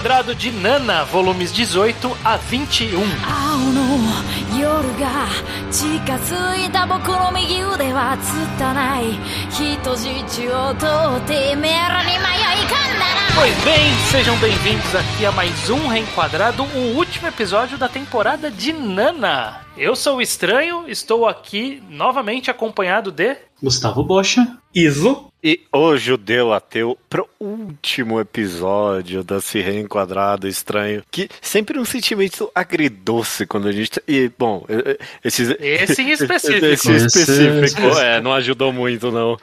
Quadrado de Nana, volumes 18 a 21. Pois bem, sejam bem-vindos aqui a mais um Reenquadrado, o último episódio da temporada de Nana. Eu sou o Estranho, estou aqui novamente acompanhado de... Gustavo Bocha. Iso. E o judeu ateu pro último episódio da Se Reenquadrado Estranho, que sempre um sentimento agridoce quando a gente. E, bom, esses, esse em específico. Esse em específico, é, não ajudou muito, não.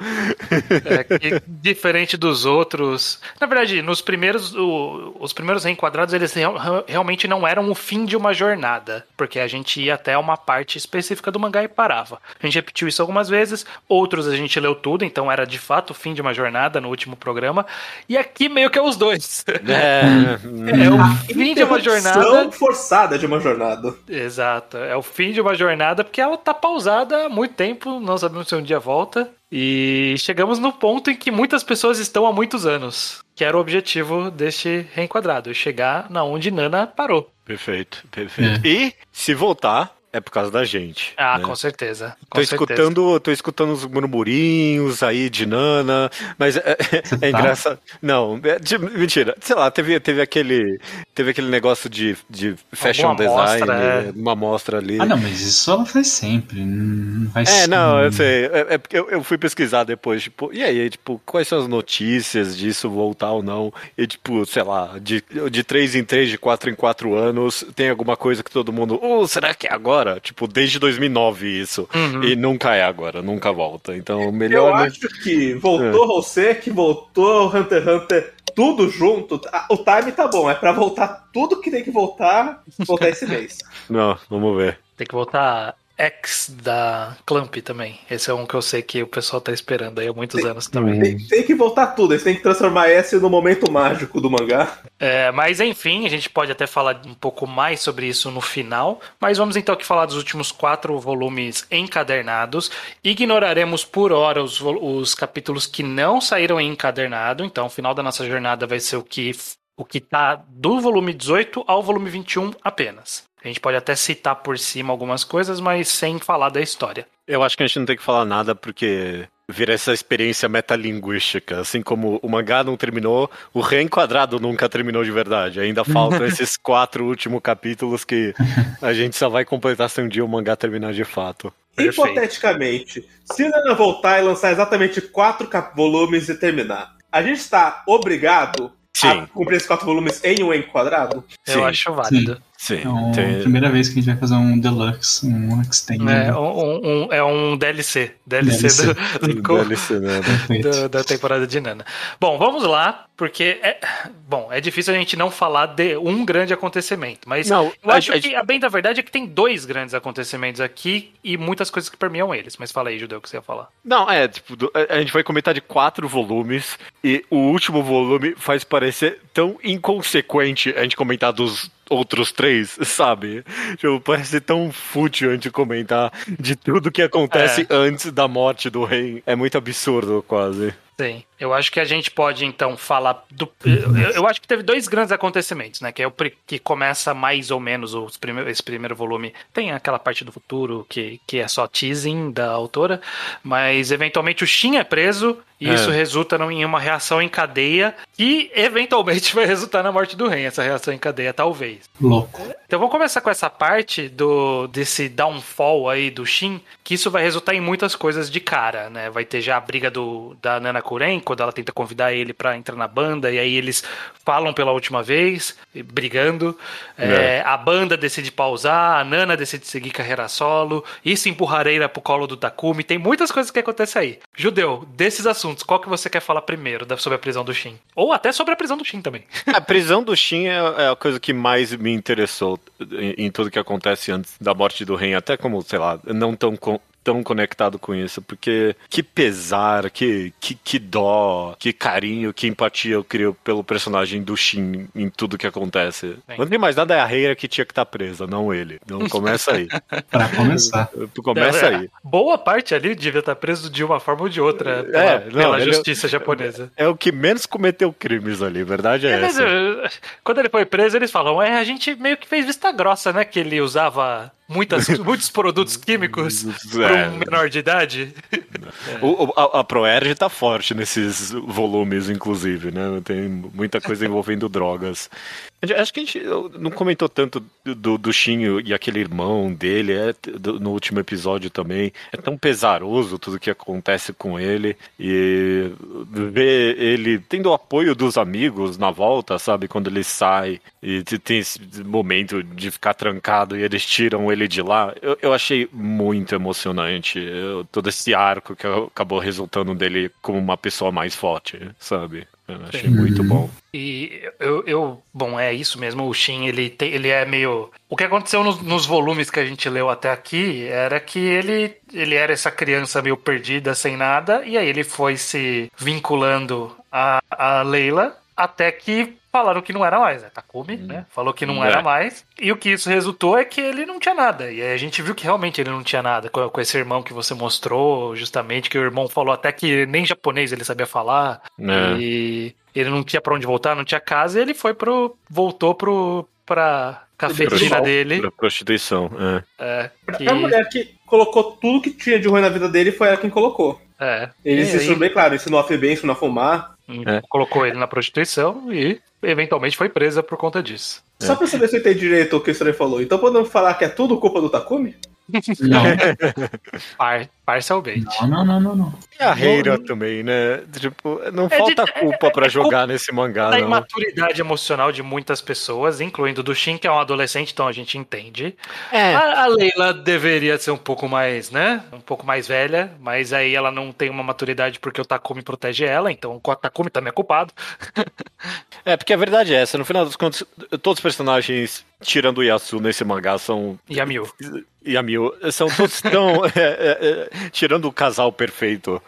É, que, diferente dos outros. Na verdade, nos primeiros. O, os primeiros reenquadrados, eles real, realmente não eram o fim de uma jornada. Porque a gente ia até uma parte específica do mangá e parava. A gente repetiu isso algumas vezes, outros a gente leu tudo, então era de fato o fim de uma jornada no último programa. E aqui meio que é os dois. É, é o fim de uma jornada. forçada de uma jornada. Exato. É o fim de uma jornada porque ela tá pausada há muito tempo, não sabemos se um dia volta. E chegamos no ponto em que muitas pessoas estão há muitos anos, que era o objetivo deste reenquadrado, chegar na onde Nana parou. Perfeito, perfeito. É. E se voltar, é por causa da gente. Ah, né? com certeza. Com tô certeza. escutando, tô escutando os murmurinhos aí de Nana, mas é, é tá? engraçado. Não, é, de, mentira. Sei lá, teve, teve aquele teve aquele negócio de, de fashion Alguma design, amostra, é. uma amostra ali. Ah, não, mas isso ela faz sempre. Não faz é, não, eu sei. É, é porque eu, eu, fui pesquisar depois, tipo, e aí, tipo, quais são as notícias disso voltar ou não? E, tipo, sei lá, de, de 3 em 3, de 4 em 4 anos, tem alguma coisa que todo mundo, oh, será que é agora? Agora. Tipo, desde 2009 isso. Uhum. E nunca é agora, nunca volta. Então, melhor. Eu acho que voltou é. que voltou Hunter x Hunter tudo junto, o time tá bom. É para voltar tudo que tem que voltar, voltar esse mês. Não, vamos ver. Tem que voltar X da Clamp também. Esse é um que eu sei que o pessoal tá esperando aí há muitos tem, anos também. Tem, tem, que voltar tudo, eles têm que transformar esse no momento mágico do mangá. É, mas enfim, a gente pode até falar um pouco mais sobre isso no final. Mas vamos então aqui falar dos últimos quatro volumes encadernados. Ignoraremos por hora os, os capítulos que não saíram em encadernado. Então, o final da nossa jornada vai ser o que o que tá do volume 18 ao volume 21 apenas. A gente pode até citar por cima algumas coisas, mas sem falar da história. Eu acho que a gente não tem que falar nada porque vira essa experiência metalinguística. Assim como o mangá não terminou, o reenquadrado nunca terminou de verdade. Ainda faltam esses quatro últimos capítulos que a gente só vai completar se um dia o mangá terminar de fato. Perfeito. Hipoteticamente, se Nana voltar e lançar exatamente quatro volumes e terminar, a gente está obrigado Sim. a cumprir esses quatro volumes em um enquadrado? Eu Sim. acho válido. Sim. Sim, é tem... a primeira vez que a gente vai fazer um deluxe, um extended. É um, um, é um DLC. DLC, DLC. Do, do, DLC né? do, da temporada de Nana. Bom, vamos lá, porque é, bom, é difícil a gente não falar de um grande acontecimento, mas não, eu acho a, que a bem da verdade é que tem dois grandes acontecimentos aqui e muitas coisas que permeiam eles. Mas fala aí, Judeu, o que você ia falar. Não, é, tipo, a gente vai comentar de quatro volumes e o último volume faz parecer tão inconsequente a gente comentar dos outros três, sabe? Tipo, parece tão fútil a gente comentar de tudo que acontece é. antes da morte do rei. É muito absurdo, quase. Sim. Eu acho que a gente pode, então, falar do. Eu, eu, acho que teve dois grandes acontecimentos, né? Que é o que começa mais ou menos os esse primeiro volume. Tem aquela parte do futuro que, que é só teasing da autora, mas eventualmente o Shin é preso e é. isso resulta em uma reação em cadeia que eventualmente vai resultar na morte do rei, essa reação em cadeia, talvez. Louco. Então vamos começar com essa parte do desse downfall aí do Shin, que isso vai resultar em muitas coisas de cara, né? Vai ter já a briga do, da Nana Kuren quando ela tenta convidar ele para entrar na banda, e aí eles falam pela última vez, brigando. É. É, a banda decide pausar, a Nana decide seguir carreira solo, isso empurrareira pro colo do Takumi. Tem muitas coisas que acontecem aí. Judeu, desses assuntos, qual que você quer falar primeiro sobre a prisão do Shin? Ou até sobre a prisão do Shin também. A prisão do Shin é, é a coisa que mais me interessou em, em tudo que acontece antes da morte do Ren, até como, sei lá, não tão tão conectado com isso, porque que pesar, que, que, que dó, que carinho, que empatia eu crio pelo personagem do Shin em tudo que acontece. Bem. Não tem mais nada, é a Reira que tinha que estar presa, não ele. Então começa aí. Pra começar. Começa aí. Boa parte ali devia estar preso de uma forma ou de outra pela, É, não, pela ele- justiça japonesa. É o que menos cometeu crimes ali, verdade é, É, mas, essa. eh, quando ele foi preso, eles falam: é, a gente meio que fez vista grossa, né? Que ele usava muitas, muitos produtos químicos para É. um menor de idade. O, o- a, a Proerge tá forte nesses volumes, inclusive, né? Tem muita coisa envolvendo drogas. Acho que a gente não comentou tanto do, do e aquele irmão dele é, do- no último episódio também. É tão pesaroso tudo que acontece com ele. E ver ele tendo o apoio dos amigos na volta, sabe? Quando ele sai e te- tem esse momento de ficar trancado e eles tiram ele de lá. Eu, eu achei muito emocionante eu- todo esse arco que acabou resultando dele como uma pessoa mais forte, sabe? Eu achei Sim. muito bom. E eu, eu- bom, é isso mesmo. O Shin, ele, tem, ele é meio. O que aconteceu nos, nos volumes que a gente leu até aqui era que ele, ele era essa criança meio perdida, sem nada, e aí ele foi se vinculando a, a Leila até que falaram que não era mais, né? Takumi, né? Falou que não É. era mais. E o que isso resultou é que ele não tinha nada. E aí a gente viu que realmente ele não tinha nada com, com esse irmão que você mostrou, justamente, que o irmão falou até que nem japonês ele sabia falar. É. E ele não tinha pra onde voltar, não tinha casa, e ele foi pro. voltou pro. pra cafetina dele. Pra prostituição, é. É, que, A mulher que colocou tudo que tinha de ruim na vida dele foi ela quem colocou. é, Ele E se aí, ensinou bem claro, ensinou a fer bem, ensinou a fumar. É. colocou ele na prostituição e eventualmente foi presa por conta disso. Só pra saber se eu entendi direito o que o Stray falou. Então podemos falar que é tudo culpa do Takumi? Não, Par, parcialmente. não, não, não, não, não. E a Reira também, né? Tipo, não É de- falta é- culpa pra é jogar nesse mangá, Da não. imaturidade emocional de muitas pessoas, incluindo do Shin, que é um adolescente, então a gente entende. É. A, a Leila deveria ser um pouco mais, né? Um pouco mais velha, mas aí ela não tem uma maturidade porque o Takumi protege ela, então o Takumi também é culpado. É, porque a verdade é essa, no final dos contos, todos os personagens, tirando o Yasu nesse mangá, são. E a Mil. E a Mil, são todos tão. é, é, é, tirando o casal perfeito.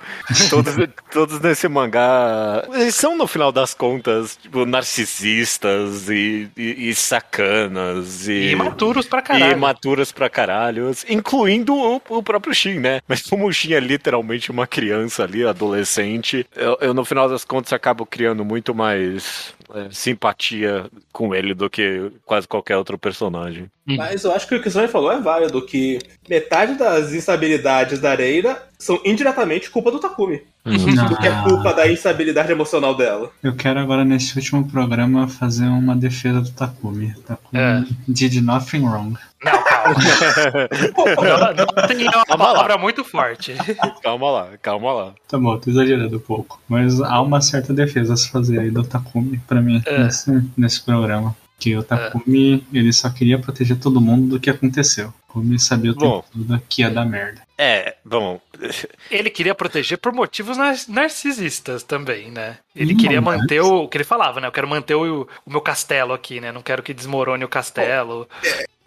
Todos, todos nesse mangá. Eles são, no final das contas, tipo, narcisistas e, e, e sacanas. E, E imaturos pra E caralho. imaturas pra caralho, incluindo o, o próprio Shin, né? Mas como o Shin é literalmente uma criança ali, adolescente, eu, eu, no final das contas acabo criando muito mais é, simpatia com ele do que quase qualquer outro personagem. Mas eu acho que o que o Stray falou é válido, que metade das instabilidades da Areira são indiretamente culpa do Takumi. Do que é culpa da instabilidade emocional dela. Eu quero agora, nesse último programa, fazer uma defesa do Takumi. Takumi É. did nothing wrong. Não, calma. não, não tem uma Calma lá. palavra muito forte. calma lá, calma lá. Tá bom, tô exagerando um pouco. Mas há uma certa defesa a se fazer aí do Takumi, pra mim, É. nesse, nesse programa. Que o Takumi, ele só queria proteger todo mundo do que aconteceu. Takumi sabia o Bom. tempo todo que ia dar merda. É, bom, Ele queria proteger por motivos nar- narcisistas também, né? Ele Hum, queria mas- manter o, o que ele falava, né? Eu quero manter o, o meu castelo aqui, né? Não quero que desmorone o castelo.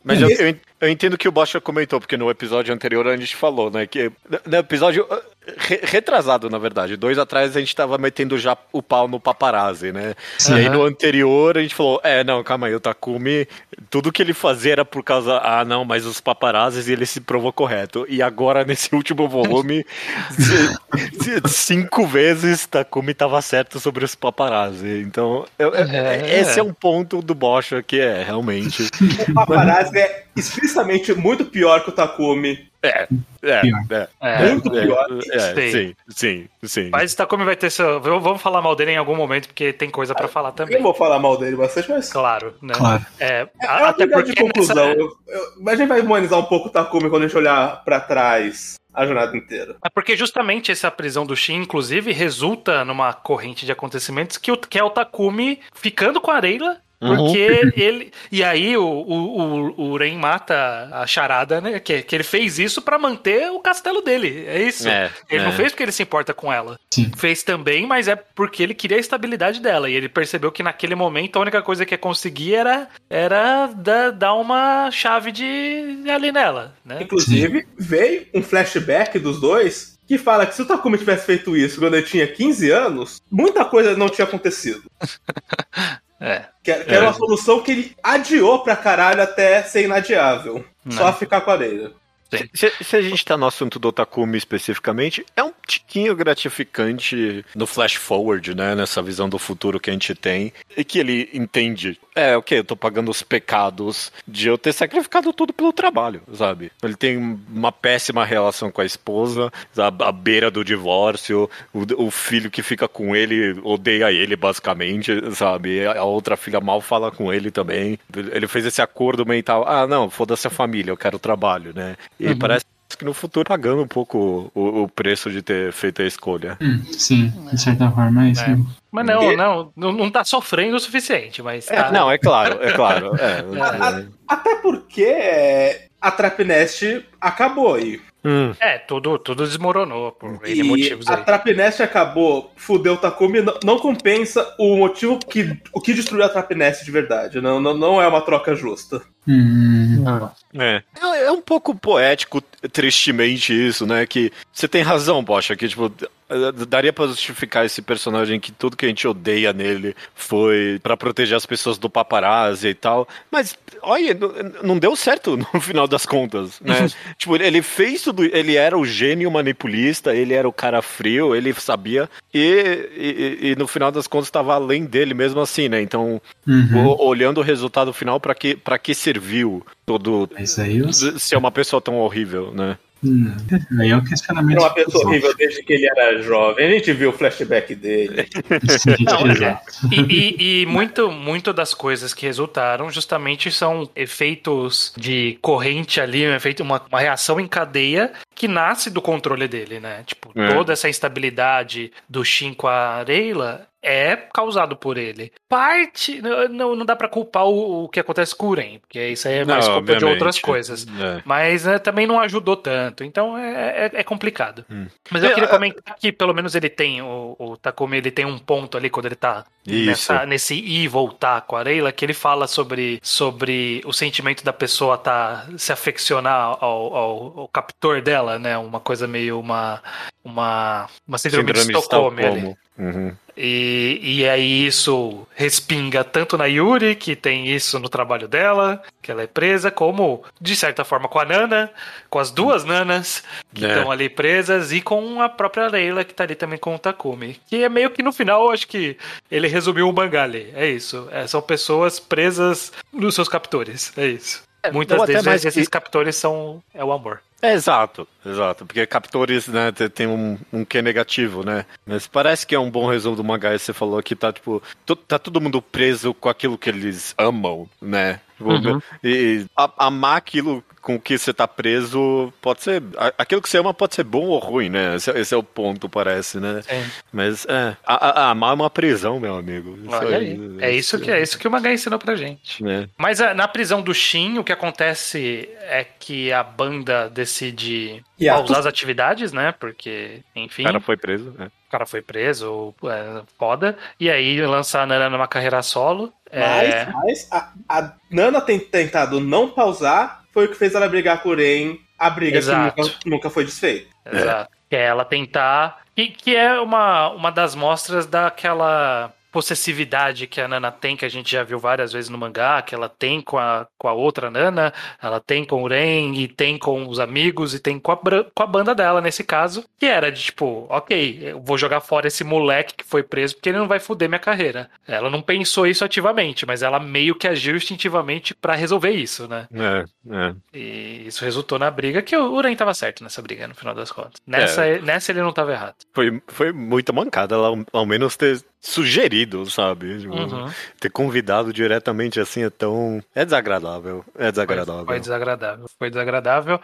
Mas eu, eu, eu entendo que o Bocha comentou, porque no episódio anterior a gente falou, né? Que no episódio uh, re- retrasado, na verdade, dois atrás a gente tava metendo já o pau no paparazzi, né? E aí no anterior a gente falou: é, não, calma aí, o Takumi, tudo que ele fazia era por causa, ah, não, mas os paparazzis e ele se provou correto. E agora nesse último volume, cinco vezes Takumi tava certo sobre os paparazzi. Então, eu- eu- É. esse é um ponto do Bocha que é realmente. O paparazzi é explicitamente muito pior que o Takumi. É, é, Pior. é. É, Muito pior. É, sim, sim, sim. Mas o Takumi vai ter seu. Vamos falar mal dele em algum momento, porque tem coisa pra falar Eu também. vou falar mal dele bastante, mas. Claro, né? Claro. É, É a- até briga de porque conclusão. nessa- Eu- eu- mas a gente vai humanizar um pouco o Takumi quando a gente olhar pra trás a jornada inteira. É porque justamente essa prisão do Shin, inclusive, resulta numa corrente de acontecimentos que, o, que é o Takumi ficando com a Areila Porque ele. E aí o, o, o, o Ren mata a charada, né? Que, que ele fez isso para manter o castelo dele. É isso. É, ele é. não fez porque ele se importa com ela. Sim. Fez também, mas é porque ele queria a estabilidade dela. E ele percebeu que naquele momento a única coisa que ia conseguir era, era dar, dar uma chave de ali nela, né? Inclusive, veio um flashback dos dois que fala que se o Takumi tivesse feito isso quando ele tinha 15 anos, muita coisa não tinha acontecido. É. Que, era uma solução que ele adiou pra caralho até ser inadiável. Só ficar com a areia. Se, se a gente tá no assunto do Takumi especificamente, é um tiquinho gratificante no flash forward, né? Nessa visão do futuro que a gente tem. E que ele entende. É, ok, eu tô pagando os pecados de eu ter sacrificado tudo pelo trabalho, sabe? Ele tem uma péssima relação com a esposa, a beira do divórcio, o, o filho que fica com ele odeia ele, basicamente, sabe? A outra filha mal fala com ele também. Ele fez esse acordo mental. Ah, não, foda-se a família, eu quero trabalho, né? E parece que no futuro pagando um pouco o, o preço de ter feito a escolha. Hum, sim, de certa forma é isso. É. mesmo. Mas não, não, não, não tá sofrendo o suficiente, mas tá. Não, é claro, é claro. É, A- até porque é, a Trapnest acabou aí. Hum, É, tudo, tudo desmoronou por N E motivos a aí. Trapnest acabou, fudeu o Takumi, não, não compensa o motivo que o que destruiu a Trapnest de verdade. Não, não, não é uma troca justa. Hum, é. É, é um pouco poético, tristemente, isso, né? Que você tem razão, Bocha, que, tipo, daria pra justificar esse personagem que tudo que a gente odeia nele foi pra proteger as pessoas do paparazzi e tal. Mas, olha, não- deu certo no final das contas, né? tipo, ele- fez tudo, ele era o gênio manipulista, ele era o cara frio, ele sabia, e, e, e no final das contas estava além dele mesmo assim, né? Então, uhum. o- olhando o resultado final, pra que, pra que serviu todo. Aí, eu... Ser uma pessoa tão horrível, né? Hum, aí é o questionamento. Era uma pessoa horrível desde que ele era jovem. A gente viu o flashback dele. Não. E, e, e muito, muito das coisas que resultaram justamente são efeitos de corrente ali, um efeito, uma, uma reação em cadeia que nasce do controle dele, né? Tipo, É. toda essa instabilidade do Shin com a Reila é causado por ele. Parte. Não, não não dá pra culpar o, o que acontece com o Uren, porque isso aí é mais Não, culpa de outras coisas. É. Mas né, também não ajudou tanto, então é, é, é complicado. Hum. Mas eu É, queria comentar que pelo menos ele tem, o, o Takumi, ele tem um ponto ali quando ele tá nessa, nesse ir e voltar com a Areila, que ele fala sobre, sobre o sentimento da pessoa tá se afeccionar ao, ao, ao captor dela, né? Uma coisa meio uma uma, uma síndrome, de Estocolmo ali. Estocolmo. Uhum. E, e aí isso respinga tanto na Yuri, que tem isso no trabalho dela, que ela é presa, como, de certa forma, com a Nana, com as duas Nanas que É. estão ali presas, e com a própria Leila, que tá ali também com o Takumi. Que é meio que no final, eu acho que ele resumiu o mangá ali. É isso. É, são pessoas presas nos seus captores. É isso. Muitas ou até vezes mais esses captores são é o amor. É, exato, exato. Porque captores, né, te- tem um, um que negativo, né? Mas parece que é um bom resumo do mangá. Você falou que tá, tipo, tá todo mundo preso com aquilo que eles amam, né? Uhum. E a- amar aquilo com que você tá preso pode ser. a- Aquilo que você ama pode ser bom ou ruim, né? Esse, é- esse é o ponto, parece, né? É. Mas é. a- a- amar é uma prisão, meu amigo. Olha aí. É isso que é isso que o mangá ensinou pra gente. Né? Mas ah, na prisão do Shin, o que acontece é que a banda decide E a- pausar as atividades, né? Porque, enfim, O cara foi preso, né? Cara foi preso, é, foda. E aí lança a Nana numa carreira solo. Mas, É, mas a, a Nana tem tentado não pausar, foi o que fez ela brigar com o Ren, a briga Exato. que nunca, nunca foi desfeita. Exato. Que é ela tentar. Que, que é uma, uma das mostras daquela possessividade que a Nana tem, que a gente já viu várias vezes no mangá, que ela tem com a, com a outra Nana, ela tem com o Ren, e tem com os amigos, e tem com a, com a banda dela, nesse caso, que era de tipo, ok, eu vou jogar fora esse moleque que foi preso, porque ele não vai foder minha carreira. Ela não pensou isso ativamente, mas ela meio que agiu instintivamente pra resolver isso, né? É, é. E isso resultou na briga, que o Uren tava certo nessa briga, no final das contas. Nessa, nessa ele não tava errado. Foi, foi muita mancada ela ao, ao menos ter sugerido, sabe? Tipo, Uhum. Ter convidado diretamente assim é tão. É desagradável. É desagradável. Foi desagradável. Foi desagradável.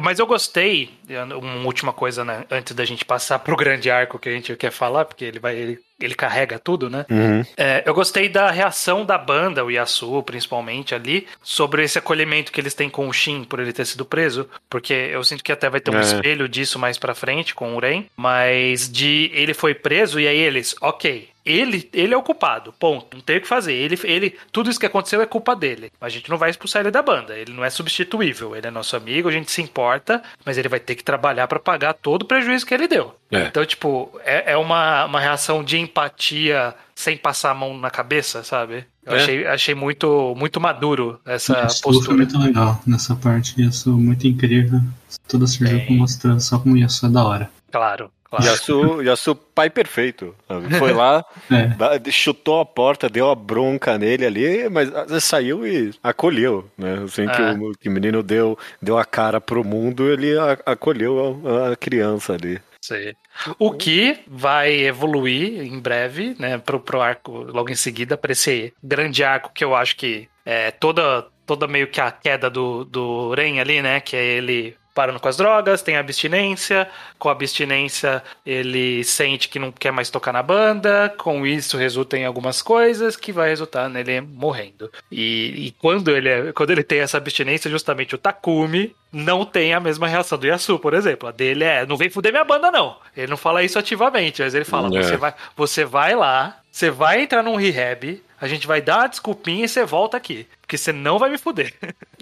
Mas eu gostei, uma última coisa, né? Antes da gente passar pro grande arco que a gente quer falar, porque ele vai. Ele, ele carrega tudo, né? Uhum. É, eu gostei da reação da banda, o Yasu, principalmente ali, sobre esse acolhimento que eles têm com o Shin por ele ter sido preso, porque eu sinto que até vai ter um É. espelho disso mais pra frente com o Ren, mas de ele foi preso e aí eles, ok, ele, ele é o culpado, ponto. Não tem o que fazer. Ele, ele, tudo isso que aconteceu é culpa dele. A gente não vai expulsar ele da banda. Ele não é substituível. Ele é nosso amigo, a gente se importa, mas ele vai ter que trabalhar pra pagar todo o prejuízo que ele deu. É. Então, tipo, é, é uma, uma reação de empatia sem passar a mão na cabeça, sabe? Eu É. achei, achei muito, muito maduro essa Isso foi postura. muito legal nessa parte. Isso muito incrível. Toda serviu Bem. pra mostrar só como Yasuo é da hora. Claro, claro. Yasu, Yasu, pai perfeito. Foi lá, É. chutou a porta, deu a bronca nele ali, mas saiu e acolheu, né? Assim que, É. o, que o menino deu, deu a cara pro mundo, ele a- acolheu a, a criança ali. Sei. O que vai evoluir em breve, né, pro, pro arco logo em seguida, pra esse grande arco que eu acho que é toda, toda meio que a queda do, do Ren ali, né, que é ele parando com as drogas, tem abstinência, com a abstinência ele sente que não quer mais tocar na banda, com isso resulta em algumas coisas que vai resultar nele morrendo. E, e quando, ele é- quando ele tem essa abstinência, justamente o Takumi não tem a mesma reação do Yasu, por exemplo. A dele é, não vem fuder minha banda não. Ele não fala isso ativamente, mas ele fala, É. você, vai, você vai lá, você vai entrar num rehab, a gente vai dar uma desculpinha e você volta aqui. Porque você não vai me fuder.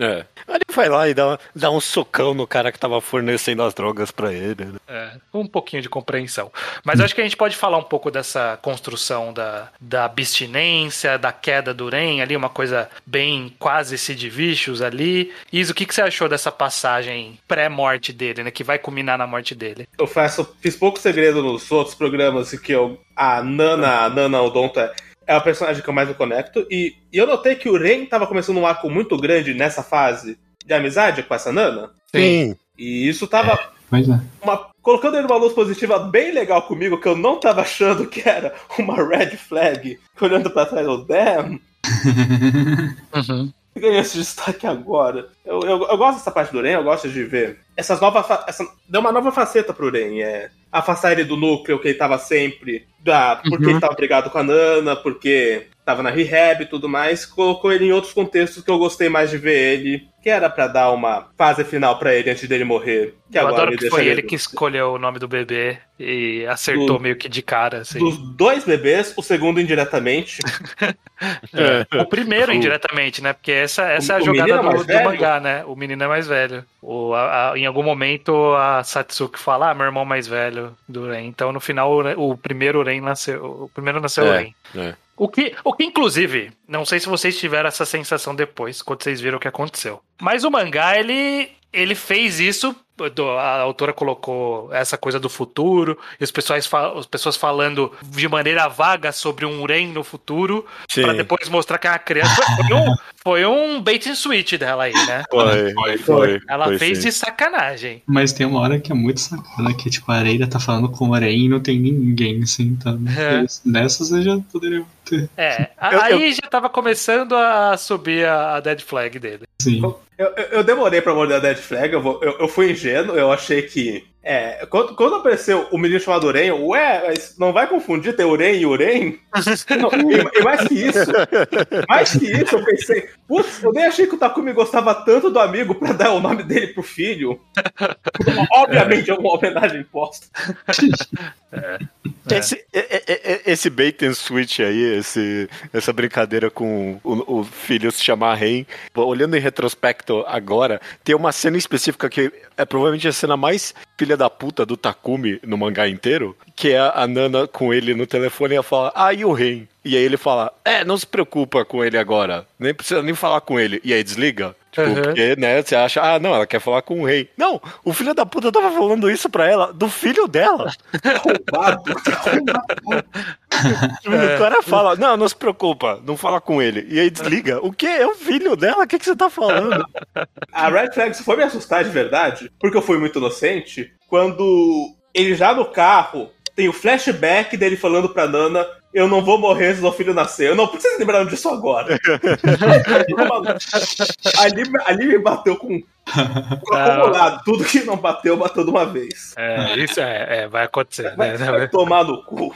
É. Aí Ele vai lá e dá, dá um socão no cara que tava fornecendo as drogas pra ele. né? É, um pouquinho de compreensão. Mas acho que a gente pode falar um pouco dessa construção da, da abstinência, da queda do Ren ali, uma coisa bem quase Sid Vicious ali. Isa, o que, que você achou dessa passagem pré-morte dele, né? Que vai culminar na morte dele? Eu faço, fiz pouco segredo nos outros programas que eu, a Nana, a Nana Odonto é, é a personagem que eu mais me conecto. E, e eu notei que o Ren tava começando um arco muito grande nessa fase de amizade com essa Nana. Sim. E isso tava Pois é. uma- colocando ele numa luz positiva bem legal comigo, que eu não tava achando que era uma red flag. Olhando pra trás, eu, damn, Uhum. ganhou esse destaque agora. Eu, eu, eu gosto dessa parte do Ren, eu gosto de ver essas novas. Essa, deu uma nova faceta pro Ren. É, afastar ele do núcleo que ele tava sempre. Da, porque Uhum. ele tava brigado com a Nana, porque tava na rehab e tudo mais. Colocou ele em outros contextos que eu gostei mais de ver ele. Que era pra dar uma fase final pra ele antes dele morrer. Que Eu agora adoro que foi ele ele que escolheu o nome do bebê e acertou Do- meio que de cara, assim. Dos dois bebês, o segundo indiretamente. É. O primeiro O- indiretamente, né? Porque essa, essa é a O- o jogada é do, mais do mangá, né? O menino é mais velho. O, a- a- em algum momento a Satsuki fala, ah, meu irmão mais velho do Ren. Então no final o, o primeiro Ren nasceu. O primeiro nasceu o É, Ren. é. O que, o que, inclusive, não sei se vocês tiveram essa sensação depois, quando vocês viram o que aconteceu. Mas o mangá, ele, ele fez isso. do- A autora colocou essa coisa do futuro, e os pessoas, as pessoas falando de maneira vaga sobre um Ren no futuro, pra depois mostrar que é uma criança. Foi um, foi um bait and switch dela aí, né? Foi, Foi, foi. Ela foi fez sim. de sacanagem. Mas tem uma hora que é muito sacana, que tipo, a areia tá falando com o Arém e não tem ninguém sentando. É. Nessas eu já poderia ter. É, a- Eu- aí já tava começando a subir a, a dead flag dele. Sim. Eu, eu, eu demorei pra morder a Dead Flag, eu, vou- eu, eu fui ingênuo, eu achei que. É, quando, quando apareceu o menino chamado Uren, ué, mas não vai confundir ter Uren e Uren? Não, e, e mais que isso, mais que isso, eu pensei, putz, eu nem achei que o Takumi gostava tanto do amigo pra dar o nome dele pro filho. Obviamente é uma homenagem posta. Esse, é- é- é- esse bait and switch aí, esse, essa brincadeira com o, o filho se chamar Ren, olhando em retrospecto agora, tem uma cena específica que é provavelmente a cena mais filha da puta do Takumi no mangá inteiro, que é a Nana com ele no telefone e ela fala, ah, e o Ren? E aí ele fala, é, não se preocupa com ele agora, nem precisa nem falar com ele. E aí desliga. Tipo, Uhum. porque, né, você acha, ah, não, ela quer falar com o rei. Não, o filho da puta tava falando isso pra ela, do filho dela. Roubado. O cara fala, não, não se preocupa, não fala com ele. E aí desliga. O quê? É o filho dela? O que, que você tá falando? A Red Flag só foi me assustar de verdade, porque eu fui muito inocente, quando ele já no carro tem o flashback dele falando pra Nana: Eu não vou morrer antes do filho nascer. Eu não preciso lembrar disso agora. ali, ali me bateu com Acumulado, tudo que não bateu, bateu de uma vez. É, isso é, é, vai acontecer. Vai, Né? vai tomar no cu.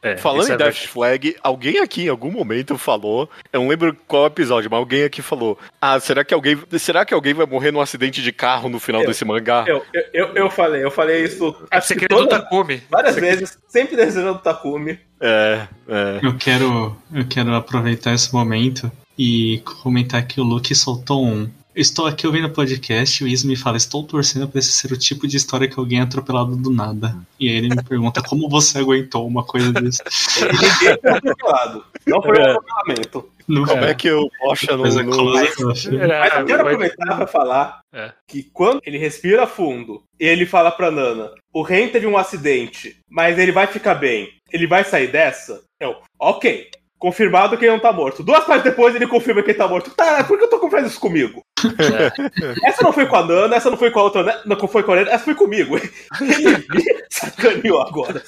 É, Falando em é Death verdade. Flag, alguém aqui em algum momento falou, eu não lembro qual episódio, mas alguém aqui falou: "Ah, será que alguém, será que alguém vai morrer num acidente de carro no final Eu- desse mangá?" Eu, eu, eu, eu falei, eu falei isso É acho que segredo do todas, Takumi. várias vezes, sempre desejando o Takumi. É, é. Eu quero, eu quero aproveitar esse momento e comentar que o Luke soltou um. Estou aqui ouvindo o podcast e o Is me fala: Estou torcendo para esse ser o tipo de história que alguém é atropelado do nada. E aí ele me pergunta: Como você aguentou uma coisa desse? Ninguém foi atropelado. Não foi um É. atropelamento. Como é que o Poxa não- close. É, Mas eu quero aproveitar pra falar É. que quando ele respira fundo, ele fala pra Nana: o Ren teve um acidente, mas ele vai ficar bem. Ele vai sair dessa? Eu, ok. Confirmado que ele não tá morto. Duas páginas depois ele confirma que ele tá morto. Tá, por que eu tô confirmando isso comigo? essa não foi com a Nana, essa não foi com a outra, não foi com a Nana, essa foi comigo. Ele me sacaneou agora.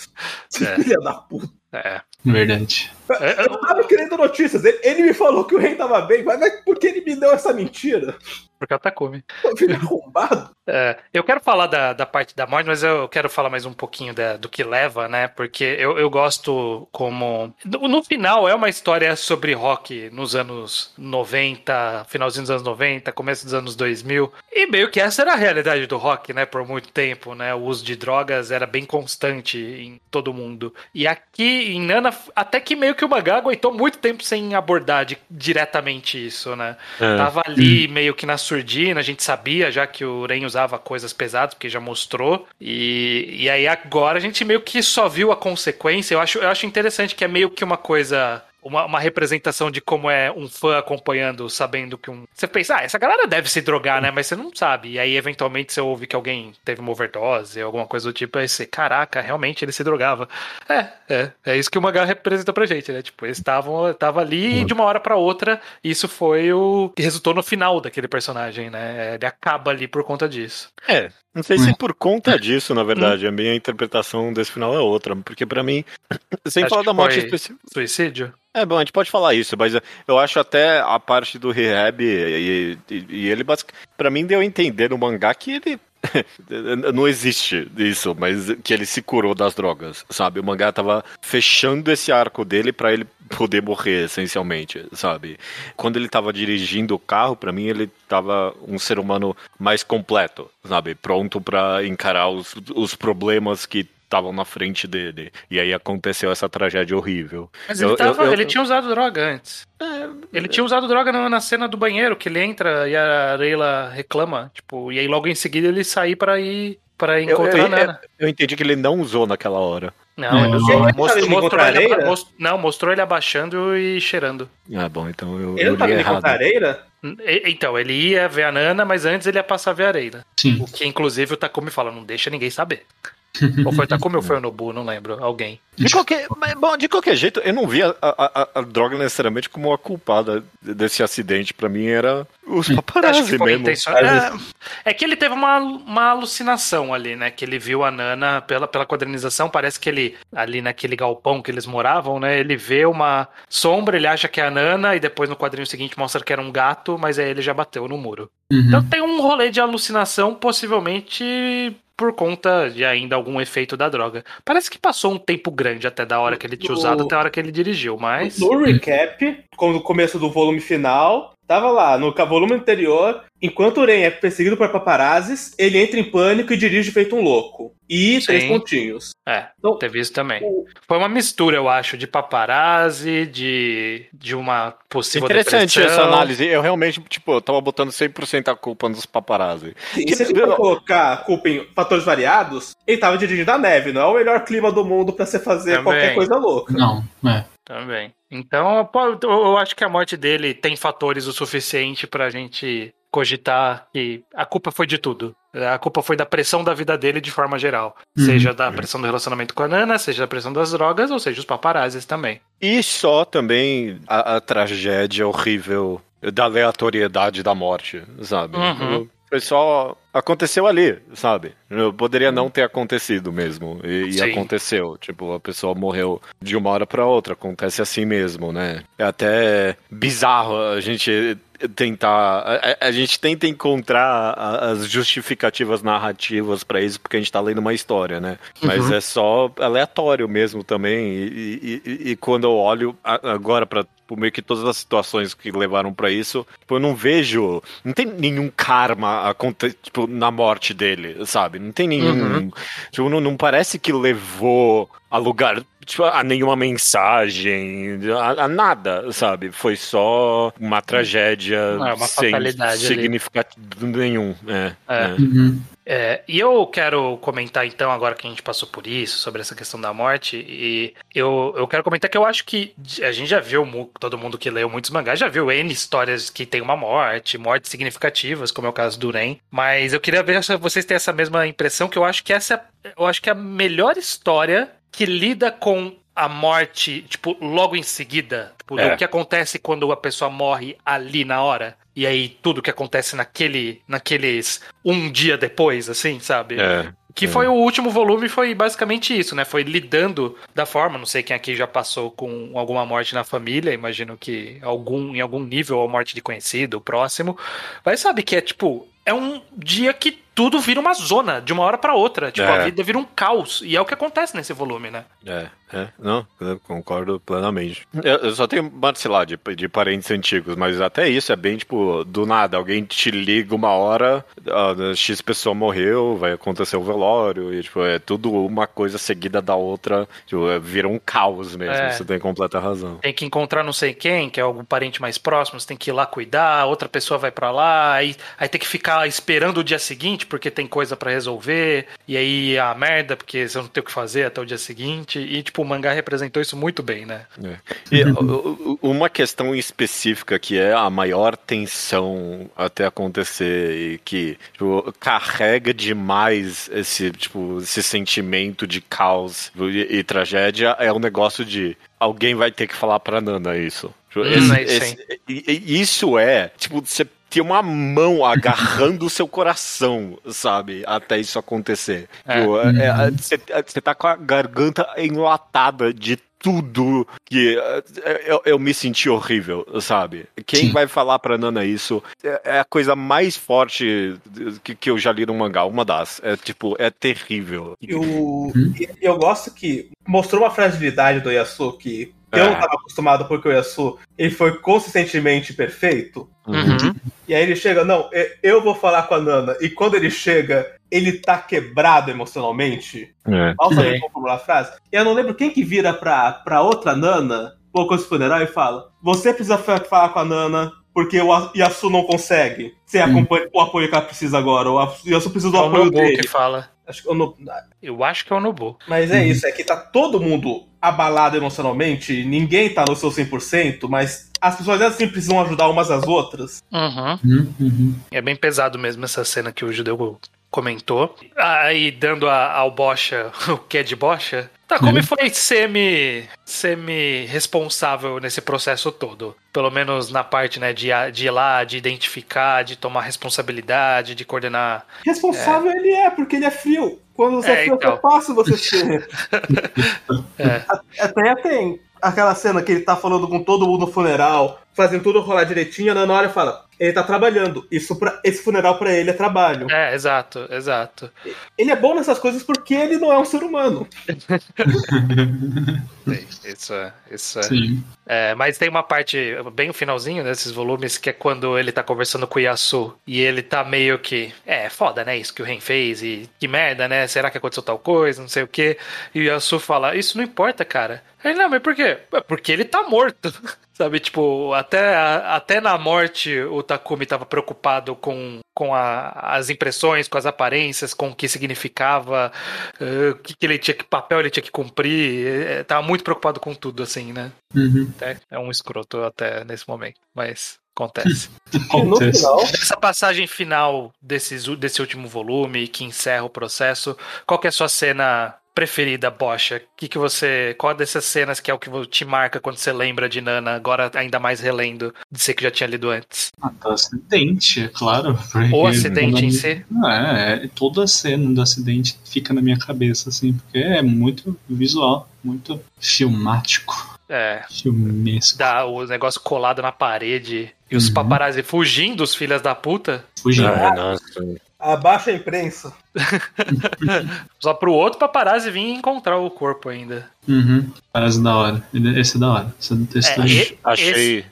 É. Filha da puta. É. Verdade. É, Eu tava querendo notícias. Ele, ele me falou que o Ren tava bem, mas, mas por que ele me deu essa mentira? Porque é o Takumi. Filho arrombado. É, eu quero falar da, da parte da morte, mas eu quero falar mais um pouquinho da- do que leva, né? Porque eu, eu gosto como. No, no final, é uma história sobre rock nos anos 90, finalzinho dos anos 90, começo dos anos 2000. E meio que essa era a realidade do rock, né? Por muito tempo, né? O uso de drogas era bem constante em todo mundo. E aqui em Nana, até que meio que o mangá aguentou muito tempo sem abordar di- diretamente isso, né? É. Tava ali meio que na surdina, a gente sabia já que o Ren usava coisas pesadas, porque já mostrou. E, e aí agora a gente meio que só viu a consequência. Eu acho, eu acho interessante que é meio que uma coisa. Uma, uma representação de como é um fã acompanhando, sabendo que um. Você pensa, ah, essa galera deve se drogar, né? Mas você não sabe. E aí, eventualmente, você ouve que alguém teve uma overdose, alguma coisa do tipo, aí você, caraca, realmente ele se drogava. É, é. É isso que o mangá representa pra gente, né? Tipo, eles estavam tava ali de uma hora pra outra. E isso foi o que resultou no final daquele personagem, né? Ele acaba ali por conta disso. É, não sei É. se por conta disso, na verdade, a minha interpretação desse final é outra, porque pra mim, sem Acho falar que da morte foi- específica. Suicídio? É bom, a gente pode falar isso, mas eu acho até a parte do rehab e, e- e ele pra mim deu a entender no mangá que ele não existe isso, mas que ele se curou das drogas, sabe? O mangá tava fechando esse arco dele pra ele poder morrer, essencialmente, sabe? Quando ele tava dirigindo o carro, pra mim ele tava um ser humano mais completo, sabe? Pronto pra encarar os, os problemas que estavam na frente dele. E aí aconteceu essa tragédia horrível. Mas Eu- ele, tava, eu- eu- ele tinha usado droga antes. Ele tinha usado droga na, na cena do banheiro, que ele entra e a Leila reclama. Tipo, e aí logo em seguida ele sai pra ir para encontrar eu- a Nana. eu entendi que ele não usou naquela hora. Não, ele Não. usou. Ele tava Mostrou, mostrou ele, most- não, mostrou ele abaixando e cheirando. Ah, bom, então eu, Ele eu não tava errado. areira? Então, ele ia ver a Nana, mas antes ele ia passar a ver a Areira. Sim. O que, inclusive, o Takumi fala, não deixa ninguém saber. Ou foi o Takumi ou foi o Nobu, não lembro. Alguém. De qualquer, mas, bom, de qualquer jeito, eu não vi a, a- a- droga necessariamente como a culpada desse acidente. Pra mim era os Acho paparazzi mesmo. É, é que ele teve uma, uma alucinação ali, né? Que ele viu a Nana pela, pela quadrinização. Parece que ele, ali naquele galpão que eles moravam, né? Ele vê uma sombra, ele acha que é a Nana, e depois no quadrinho seguinte mostra que era um gato, mas aí ele já bateu no muro. Uhum. Então tem um rolê de alucinação, possivelmente por conta de ainda algum efeito da droga. Parece que passou um tempo grande até da hora que ele tinha No- usado até a hora que ele dirigiu, mas. No recap, com o começo do volume final, tava lá, no volume anterior, enquanto o Ren é perseguido por paparazzis, ele entra em pânico e dirige feito um louco. E três Sim. pontinhos. É, Então, teve isso também. o- Foi uma mistura, eu acho, de paparazzi, de, de uma possível Interessante depressão. essa análise. Eu realmente, tipo, eu tava botando 100% a culpa nos paparazzi. E se for colocar a culpa em fatores variados, ele tava dirigindo a neve, não é o melhor clima do mundo pra você fazer Também. qualquer coisa louca. Não, é. Também. Então, eu acho que a morte dele tem fatores o suficiente pra gente cogitar que a culpa foi de tudo. A culpa foi da pressão da vida dele de forma geral. Uhum. Seja da pressão do relacionamento com a Nana, seja da pressão das drogas, ou seja, os paparazzis também. E só também a, a tragédia horrível da aleatoriedade da morte, sabe? Uhum. Foi só. Aconteceu ali, sabe? Poderia não ter acontecido mesmo. E, e aconteceu. Tipo, a pessoa morreu de uma hora pra outra. Acontece assim mesmo, né? É até bizarro a gente tentar. A, a gente tenta encontrar as justificativas narrativas pra isso, porque a gente tá lendo uma história, né? Mas é só aleatório mesmo também. E, e- e- quando eu olho agora pra tipo, meio que todas as situações que levaram pra isso, tipo, eu não vejo. Não tem nenhum karma tipo, na morte dele, sabe? Não tem nenhum. Tipo, não, não parece que levou a lugar. Tipo, a nenhuma mensagem, a, a nada, sabe? Foi só uma tragédia É, uma sem fatalidade ali. significado nenhum. É, É. é. Uhum. É, e eu quero comentar então, agora que a gente passou por isso, sobre essa questão da morte, e eu, eu quero comentar que eu acho que a gente já viu, todo mundo que leu muitos mangás já viu N histórias que tem uma morte, mortes significativas, como é o caso do Ren, mas eu queria ver se vocês têm essa mesma impressão, que eu acho que essa é- eu acho que é a melhor história que lida com a morte, tipo, logo em seguida, tipo, É. do que acontece quando a pessoa morre ali na hora. E aí tudo que acontece naquele, naqueles um dia depois, assim, sabe? É. Que É. foi o último volume, foi basicamente isso, né? Foi lidando da forma, não sei quem aqui já passou com alguma morte na família, imagino que algum, em algum nível, ou morte de conhecido, próximo. Mas sabe que é tipo, é um dia que tudo vira uma zona, de uma hora pra outra. Tipo, É. a vida vira um caos. E é o que acontece nesse volume, né? É, é, não, concordo plenamente. Eu, eu só tenho, mano, sei lá, de, de parentes antigos, mas até isso é bem, tipo, do nada. Alguém te liga uma hora, a X pessoa morreu, vai acontecer o velório, e, tipo, é tudo uma coisa seguida da outra, tipo, é, vira um caos mesmo, É. você tem completa razão. Tem que encontrar não sei quem, que é algum parente mais próximo, você tem que ir lá cuidar, outra pessoa vai pra lá, aí, aí tem que ficar esperando o dia seguinte, porque tem coisa pra resolver, e aí a merda, porque você não tem o que fazer até o dia seguinte, e tipo, o mangá representou isso muito bem, né? É. E o- uma questão específica que é a maior tensão até acontecer e que tipo, carrega demais esse tipo esse sentimento de caos e, e tragédia é o negócio de alguém vai ter que falar pra Nana isso. Tipo, Hum, esse- é isso esse- isso é tipo você ter uma mão agarrando o seu coração, sabe? Até isso acontecer. É. Tipo, é- é- Você você tá com a garganta enlatada de tudo que é, eu, eu me senti horrível, sabe? Quem Sim. vai falar pra Nana isso é, é a coisa mais forte que, que eu já li no mangá, uma das. É tipo, é terrível. Eu, e- eu gosto que mostrou uma fragilidade do Yasu que eu É. não estava acostumado porque o Yasu ele foi consistentemente perfeito. Uhum. E aí ele chega, não, eu vou falar com a Nana. E quando ele chega, ele tá quebrado emocionalmente. É. Mal saber como formular a frase. E eu não lembro quem que vira pra, pra outra Nana, pouco esse funeral, e fala: Você precisa fa- falar com a Nana. Porque o A- Yasu não consegue ser a Hum. o apoio que ela precisa agora. O Yasu precisa do É o apoio Nobu dele. que fala. Acho que eu não- Eu acho que é o Nobu. Mas é isso, é que tá todo mundo abalado emocionalmente, ninguém tá no seu 100%, mas as pessoas assim precisam ajudar umas às outras. Uhum. Uhum, uhum. É bem pesado mesmo essa cena que o judeu comentou. Aí, dando a- ao Bocha o que é de Bocha, Takumi foi semi, semi responsável nesse processo todo. Pelo menos na parte, né, de, de ir lá, de identificar, de tomar responsabilidade, de coordenar. Responsável ele é, porque ele é frio. Quando você é, É, frio, então. é fácil você ser. É. Até tem aquela cena que ele tá falando com todo mundo no funeral, fazendo tudo rolar direitinho, a Nana olha e fala: ele tá trabalhando. Isso pra, esse funeral pra ele é trabalho. É, exato, exato. Ele é bom nessas coisas porque ele não é um ser humano. Isso é, isso é. Sim. É, mas tem uma parte bem no finalzinho desses volumes que é quando ele tá conversando com o Yasu e ele tá meio que. É, foda, né? Isso que o Ren fez e que merda, né? Será que aconteceu tal coisa? Não sei o quê. E o Yasu fala: Isso não importa, cara. Ele, não, mas por quê? "É Porque ele tá morto. Sabe, tipo, até, até na morte o Takumi tava preocupado com, com a- as impressões, com as aparências, com o que significava, eh, o que, que ele tinha que papel ele tinha que cumprir. eh, tava muito preocupado com tudo, assim, né? Uhum. É, é um escroto até nesse momento, mas acontece. E no final, Essa passagem final desses, desse último volume que encerra o processo, qual que é a sua cena preferida, Bocha? Que que você, qual dessas cenas que é o que te marca quando você lembra de Nana, agora ainda mais relendo, de ser que já tinha lido antes? Ah, do acidente, é claro. O acidente em si? É, é, toda a cena do acidente fica na minha cabeça, assim, porque é muito visual, muito filmático, É, filmesco. dá o negócio colado na parede e os Uhum. paparazzi fugindo, os filhas da puta, Fugindo. Ah, nossa. Abaixa a imprensa. só pro outro paparazzi vir encontrar o corpo ainda. Uhum. Parece da hora. Esse é da hora. Esse texto É, é, e- Achei.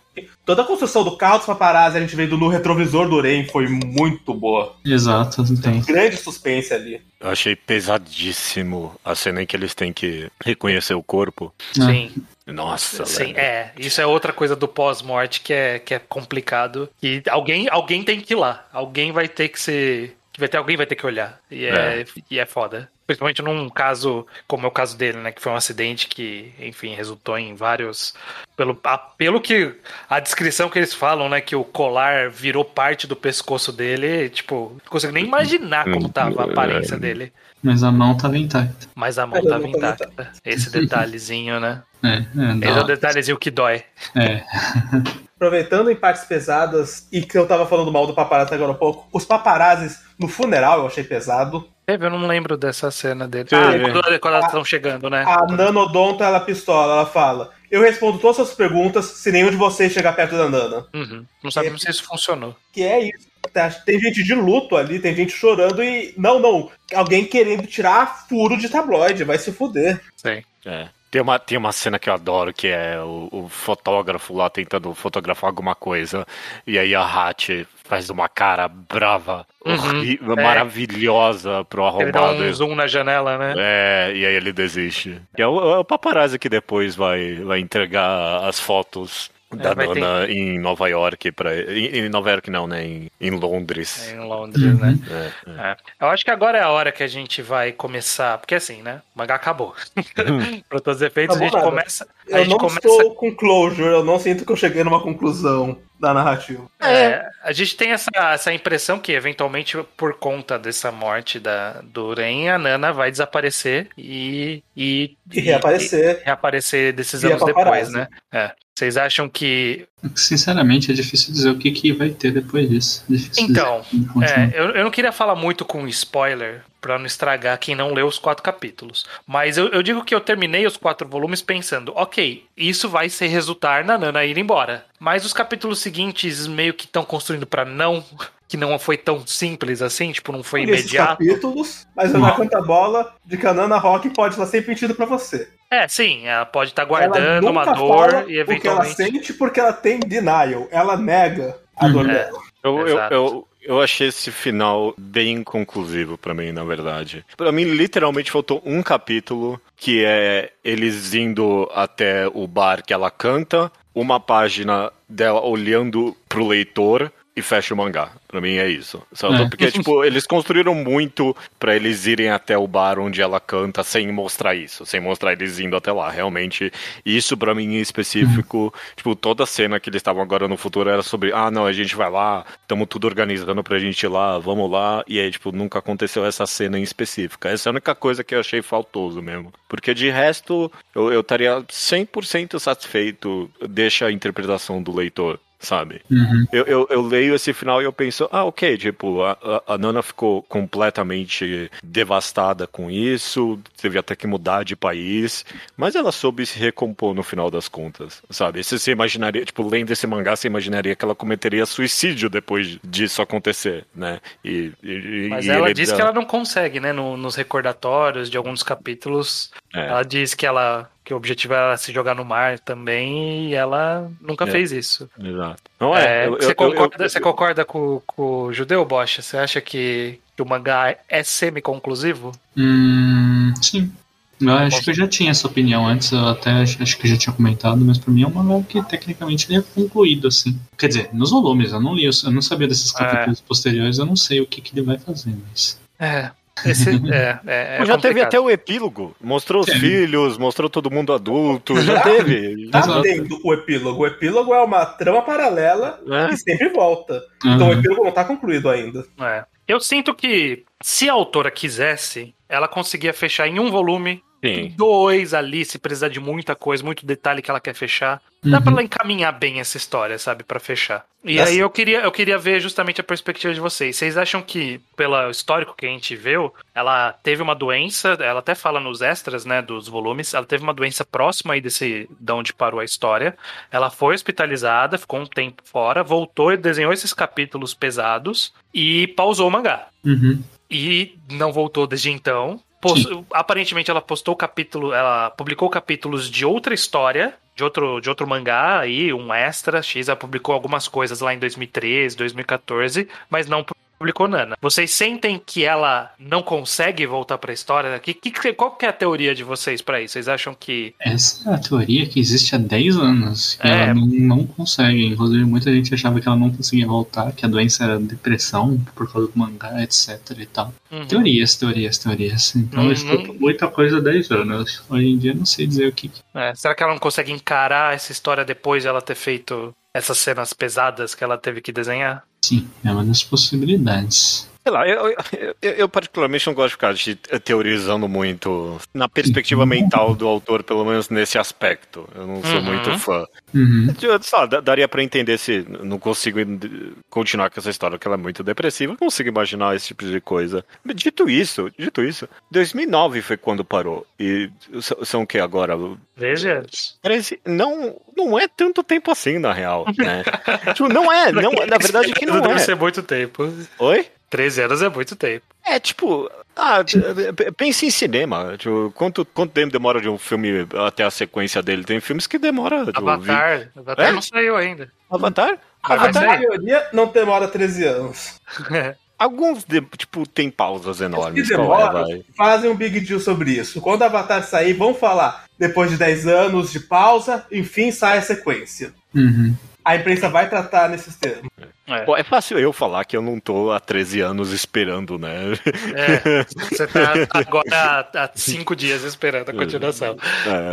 Toda a construção do carro dos paparazzi a gente vendo no retrovisor do Ren foi muito boa. Exato, tem. Grande suspense ali. Eu achei pesadíssimo a cena em que eles têm que reconhecer o corpo. Ah. Sim. Nossa, Sim, velho. é. Isso é outra coisa do pós-morte que é, que é complicado. E alguém, alguém tem que ir lá. Alguém vai ter que ser. Que Vai ter, alguém vai ter que olhar. E é, e é foda. Principalmente num caso como é o caso dele, né? Que foi um acidente que, enfim, resultou em vários. Pelo, a- pelo que. A descrição que eles falam, né? Que o colar virou parte do pescoço dele. Tipo, não consigo nem imaginar como tava a aparência dele. Mas a mão tava intacta. Mas a mão Mas a tava mão tava intacta. Esse detalhezinho, né? É, é, Esse é o detalhezinho que dói. É. Aproveitando em partes pesadas, e que eu tava falando mal do paparazzi agora há pouco, os paparazzis no funeral eu achei pesado. Teve, eu não lembro dessa cena dele. Sim. Ah, quando, quando elas estão chegando, né? A nanodonta, ela pistola, ela fala: Eu respondo todas as suas perguntas se nenhum de vocês chegar perto da Nana. Uhum. Não sabemos se isso funcionou. Que é isso. Tá, Tem gente de luto ali, tem gente chorando e. Não, não. Alguém querendo tirar furo de tabloide, vai se fuder. Sim. É. Tem uma, tem uma cena que eu adoro, que é o, o fotógrafo lá tentando fotografar alguma coisa, e aí a Hat faz uma cara brava, Uhum, é. maravilhosa pro Ele dá arrombado. um zoom na janela, né? É, e aí ele desiste. E é o, é o paparazzi que depois vai, vai entregar as fotos da É, vai ter- Nana em Nova York pra. Em, em Nova York não, né? Em, em Londres. Em Londres, né? É, é. É. Eu acho que agora é a hora que a gente vai começar. Porque assim, né? O mangá acabou. pra todos os efeitos, a Acabou gente nada. começa. A Eu gente não começa. estou com closure, eu não sinto que eu cheguei numa conclusão da narrativa. É, a gente tem essa, essa impressão que, eventualmente, por conta dessa morte da, do Ren, a Nana vai desaparecer e. E, E reaparecer. e reaparecer desses anos depois, paparazzi. né? É. Vocês acham que. Sinceramente, é difícil dizer o que, que vai ter depois disso. Difícil Então. É, eu, eu não queria falar muito com spoiler pra não estragar quem não leu os quatro capítulos. Mas eu, eu digo que eu terminei os quatro volumes pensando, ok, isso vai se resultar na Nana ir embora. Mas os capítulos seguintes meio que estão construindo pra não. Que não foi tão simples assim, tipo, não foi Esses imediato. capítulos, mas não conta bola de que a Nana Rock pode estar sempre mentindo pra você. É, sim, ela pode estar guardando uma nunca dor fala e o que ela eventualmente. sente porque ela tem denial. Ela nega a dor Uhum. É. dela. Eu, eu, eu, eu achei esse final bem conclusivo pra mim, na verdade. Pra mim, literalmente faltou um capítulo que é eles indo até o bar que ela canta, uma página dela olhando pro leitor e fecha o mangá. Pra mim é isso. Só É. Porque, tipo, eles construíram muito pra eles irem até o bar onde ela canta sem mostrar isso, sem mostrar eles indo até lá. Realmente, isso pra mim em específico, tipo, toda a cena que eles estavam agora no futuro era sobre, ah, não, a gente vai lá, estamos tudo organizando pra gente ir lá, vamos lá. E aí, tipo, nunca aconteceu essa cena em específica. Essa é a única coisa que eu achei faltoso mesmo. Porque de resto, eu eu estaria 100% satisfeito, deixa a interpretação do leitor. Sabe? Uhum. Eu, eu, eu leio esse final e eu penso, ah, ok, tipo, a, a- Nana ficou completamente devastada com isso, teve até que mudar de país, mas ela soube se recompor no final das contas, sabe? Se você imaginaria, tipo, lendo esse mangá, você imaginaria que ela cometeria suicídio depois disso acontecer, né? E, e- Mas e ela ele diz dá- que ela não consegue, né? no- nos recordatórios de alguns capítulos. É. Ela diz que ela que o objetivo era se jogar no mar também e ela nunca É. fez isso. Exato. Não é, É, eu- você, eu- concorda, eu- você concorda com, com o judeu, Bocha? Você acha que, que o mangá é semi-conclusivo? Hum, sim. Eu acho que eu já tinha essa opinião antes, eu até acho que já tinha comentado, mas pra mim é um mangá que tecnicamente ele é concluído, assim. Quer dizer, nos volumes, eu não li, eu não sabia desses É. capítulos posteriores, eu não sei o que, que ele vai fazer, mas. É. Esse, é, é, é já teve até o epílogo. Mostrou os Teve. filhos, mostrou todo mundo adulto. Já teve. Tá tendo o epílogo. O epílogo é uma trama paralela É. que sempre volta. Então o Aham. epílogo não tá concluído ainda. É. Eu sinto que se a autora quisesse, ela conseguia fechar em um volume, Sim. dois ali, se precisar de muita coisa, muito detalhe que ela quer fechar. Dá Uhum. pra ela encaminhar bem essa história, sabe, Pra fechar. E Nossa. aí eu queria, eu queria ver justamente a perspectiva de vocês. Vocês acham que, pelo histórico que a gente viu, ela teve uma doença, ela até fala nos extras, né, dos volumes, ela teve uma doença próxima aí desse, da onde parou a história. Ela foi hospitalizada, ficou um tempo fora, voltou e desenhou esses capítulos pesados e pausou o mangá. Uhum. E não voltou desde então. Pos- Aparentemente ela postou capítulo, ela publicou capítulos de outra história, de outro, de outro mangá aí, um extra X, ela publicou algumas coisas lá em 2013, 2014, mas não publicou Nana. Vocês sentem que ela não consegue voltar pra história? Que, que, qual que é a teoria de vocês pra isso? Vocês acham que Essa é a teoria que existe há 10 anos. Que É. ela não, não consegue. Inclusive, muita gente achava que ela não conseguia voltar, que a doença era depressão por causa do mangá, etc e tal. Uhum. Teorias, teorias, teorias. Então Uhum. eu escuto muita coisa há 10 anos. Hoje em dia não sei dizer o que. que- É, será que ela não consegue encarar essa história depois de ela ter feito essas cenas pesadas que ela teve que desenhar? Sim, é uma das possibilidades. Sei lá, eu, eu, eu- particularmente não gosto de ficar de- teorizando muito na perspectiva mental do autor, pelo menos nesse aspecto. Eu não sou Uhum. muito fã. Uhum. Eu, lá, daria pra entender se não consigo in- continuar com essa história, que ela é muito depressiva, consigo imaginar esse tipo de coisa. Dito isso, dito isso, 2009 foi quando parou. E são o que agora? Veja. 13, não, não é tanto tempo assim, na real, né? tipo, não é, não, na verdade que não Deve é. ser muito tempo. Oi? 13 anos é muito tempo. É, tipo, ah, pense em cinema. Tipo, quanto, quanto tempo demora de um filme até a sequência dele? Tem filmes que demoram. Tipo, Avatar. Avatar É? não saiu ainda. Avatar? Vai Avatar. sair. A maioria não demora 13 anos. Alguns, de- tipo, tem pausas Os que enormes. qual é, fazem um big deal sobre isso. Quando o Avatar sair, vão falar. Depois de 10 anos de pausa, enfim, sai a sequência. Uhum. A imprensa vai tratar nesses termos. É. É fácil eu falar que eu não tô há 13 anos esperando, né? É, você tá agora há, há cinco dias esperando a continuação.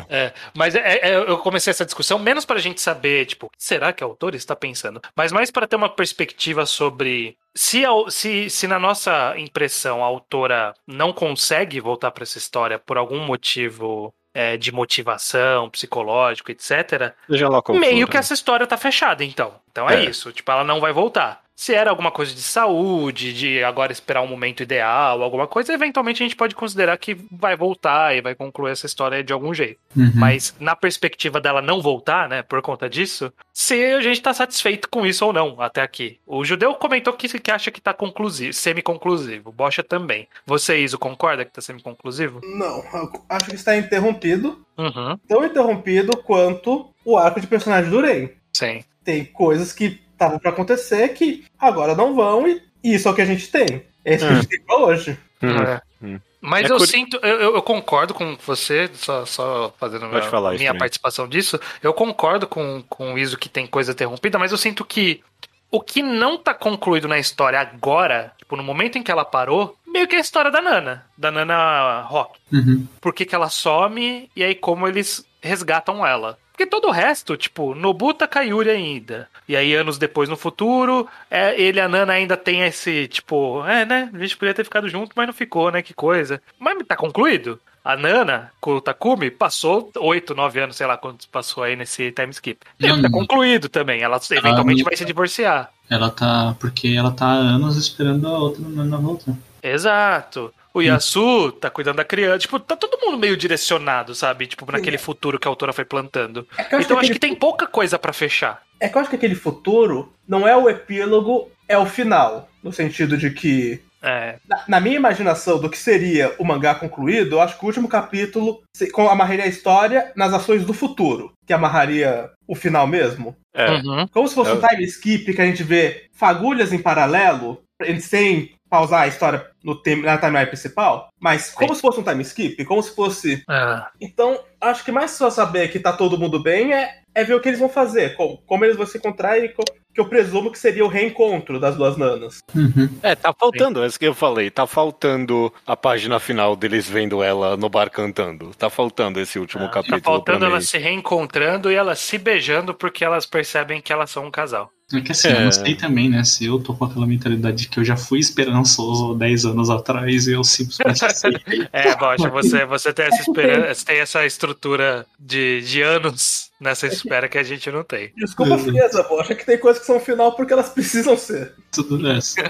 É. É, mas é- é- eu comecei essa discussão menos pra gente saber, tipo, será que o autor está pensando? Mas mais para ter uma perspectiva sobre se, se, se na nossa impressão a autora não consegue voltar pra essa história por algum motivo é, de motivação, psicológico, etc., Seja lá qual meio for, que né? essa história tá fechada, então. Então é, É. isso. Tipo, ela não vai voltar. Se era alguma coisa de saúde, de agora esperar um momento ideal, alguma coisa, eventualmente a gente pode considerar que vai voltar e vai concluir essa história de algum jeito. Uhum. Mas na perspectiva dela não voltar, né, por conta disso, se a gente tá satisfeito com isso ou não até aqui. O judeu comentou que, que acha que tá conclusivo, semi-conclusivo. O Bocha também. Você, Iso, concorda que tá semi-conclusivo? Não, acho que está interrompido. Uhum. Tão interrompido quanto o arco de personagem do Rei. Sim. Tem coisas que estavam pra acontecer que agora não vão e isso é o que a gente tem. É isso que a gente tem pra hoje. Uhum. É. Hum. Mas É eu curi- sinto, eu, eu- concordo com você, só, só fazendo Pode minha, falar, minha participação disso. Eu concordo com, com o Iso que tem coisa interrompida, mas eu sinto que o que não tá concluído na história agora, tipo, no momento em que ela parou, meio que é a história da Nana, da Nana Rock. Uhum. Por que, que ela some e aí como eles resgatam ela. Porque todo o resto, tipo, Nobuta Kayuri ainda. E aí, anos depois, no futuro, é, ele e a Nana ainda tem esse, tipo, é, né? A gente podia ter ficado junto, mas não ficou, né? Que coisa. Mas tá concluído. A Nana, com o Takumi, passou 8, 9 anos, sei lá quantos passou aí nesse time skip. Hum. tá concluído também. Ela eventualmente Ah, vai se divorciar. Ela tá. Porque ela tá há anos esperando a outra na volta. Exato. O Yasu tá cuidando da criança. Tipo, tá todo mundo meio direcionado, sabe? Tipo, naquele futuro que a autora foi plantando. É acho Então que acho que tem pouca coisa pra fechar. É que eu acho que aquele futuro não é o epílogo, é o final. No sentido de que, É. na, na minha imaginação do que seria o mangá concluído, eu acho que o último capítulo se- com- amarraria a história nas ações do futuro, que amarraria o final mesmo. É. Uhum. Como se fosse É. um time skip que a gente vê fagulhas em paralelo, sem pausar a história no tem- na timeline principal, mas como se fosse um time skip, como se fosse É. então, acho que mais só saber que tá todo mundo bem é, é ver o que eles vão fazer, como, como eles vão se encontrar e co- que eu presumo que seria o reencontro das duas nanas. Uhum. É, tá faltando, é isso que eu falei. Tá faltando a página final deles vendo ela no bar cantando. Tá faltando esse último capítulo. Tá faltando pra mim. elas se reencontrando e elas se beijando porque elas percebem que elas são um casal. É que assim, eu É. não sei também, né? Se eu tô com aquela mentalidade de que eu já fui esperançoso 10 anos atrás e eu simplesmente. É, Bocha, você, você tem essa esperança, tem essa estrutura de, de anos nessa espera que a gente não tem. Desculpa a frieza, pô. Acho que tem coisas que são final porque elas precisam ser. Tudo é, sim,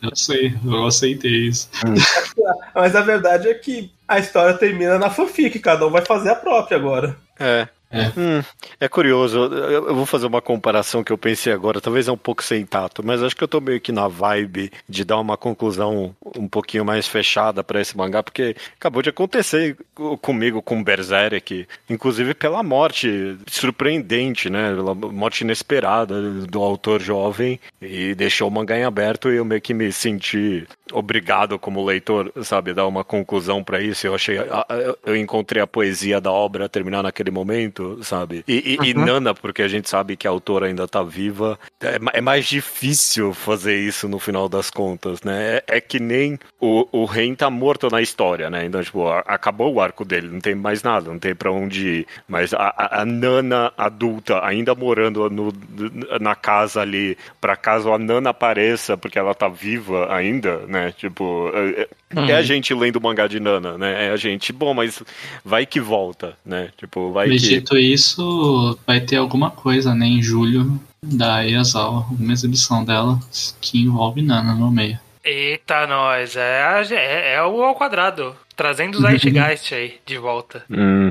eu sei, eu aceitei isso. Mas a verdade é que a história termina na fanfic, cada um vai fazer a própria agora. É. É. Hum, é curioso, eu vou fazer uma comparação que eu pensei agora, talvez é um pouco sem tato, mas acho que eu tô meio que na vibe de dar uma conclusão um pouquinho mais fechada pra esse mangá, porque acabou de acontecer co- comigo com Berserk, inclusive pela morte surpreendente, né? Pela morte inesperada do autor jovem e deixou o mangá em aberto e eu meio que me senti obrigado como leitor, sabe, dar uma conclusão pra isso. Eu achei, eu encontrei a poesia da obra terminar naquele momento, sabe? E, e- e Nana, porque a gente sabe que a autora ainda tá viva, é, é mais difícil fazer isso no final das contas, né? É, é que nem o, o Ren tá morto na história, né? Então, tipo, a- acabou o arco dele, não tem mais nada, não tem pra onde ir. Mas a, a- a Nana adulta, ainda morando no- na casa ali, pra caso a Nana apareça, porque ela tá viva ainda, né? Tipo, é, é- é a gente lendo o mangá de Nana, né? É a gente, bom, mas vai que volta, né? Tipo, vai que. Dito isso, vai ter alguma coisa, né, em julho da ESAL, uma exibição dela que envolve Nana no meio. Eita, nós, é, a- é, é o ao quadrado, trazendo o Zeitgeist aí de volta. Hum,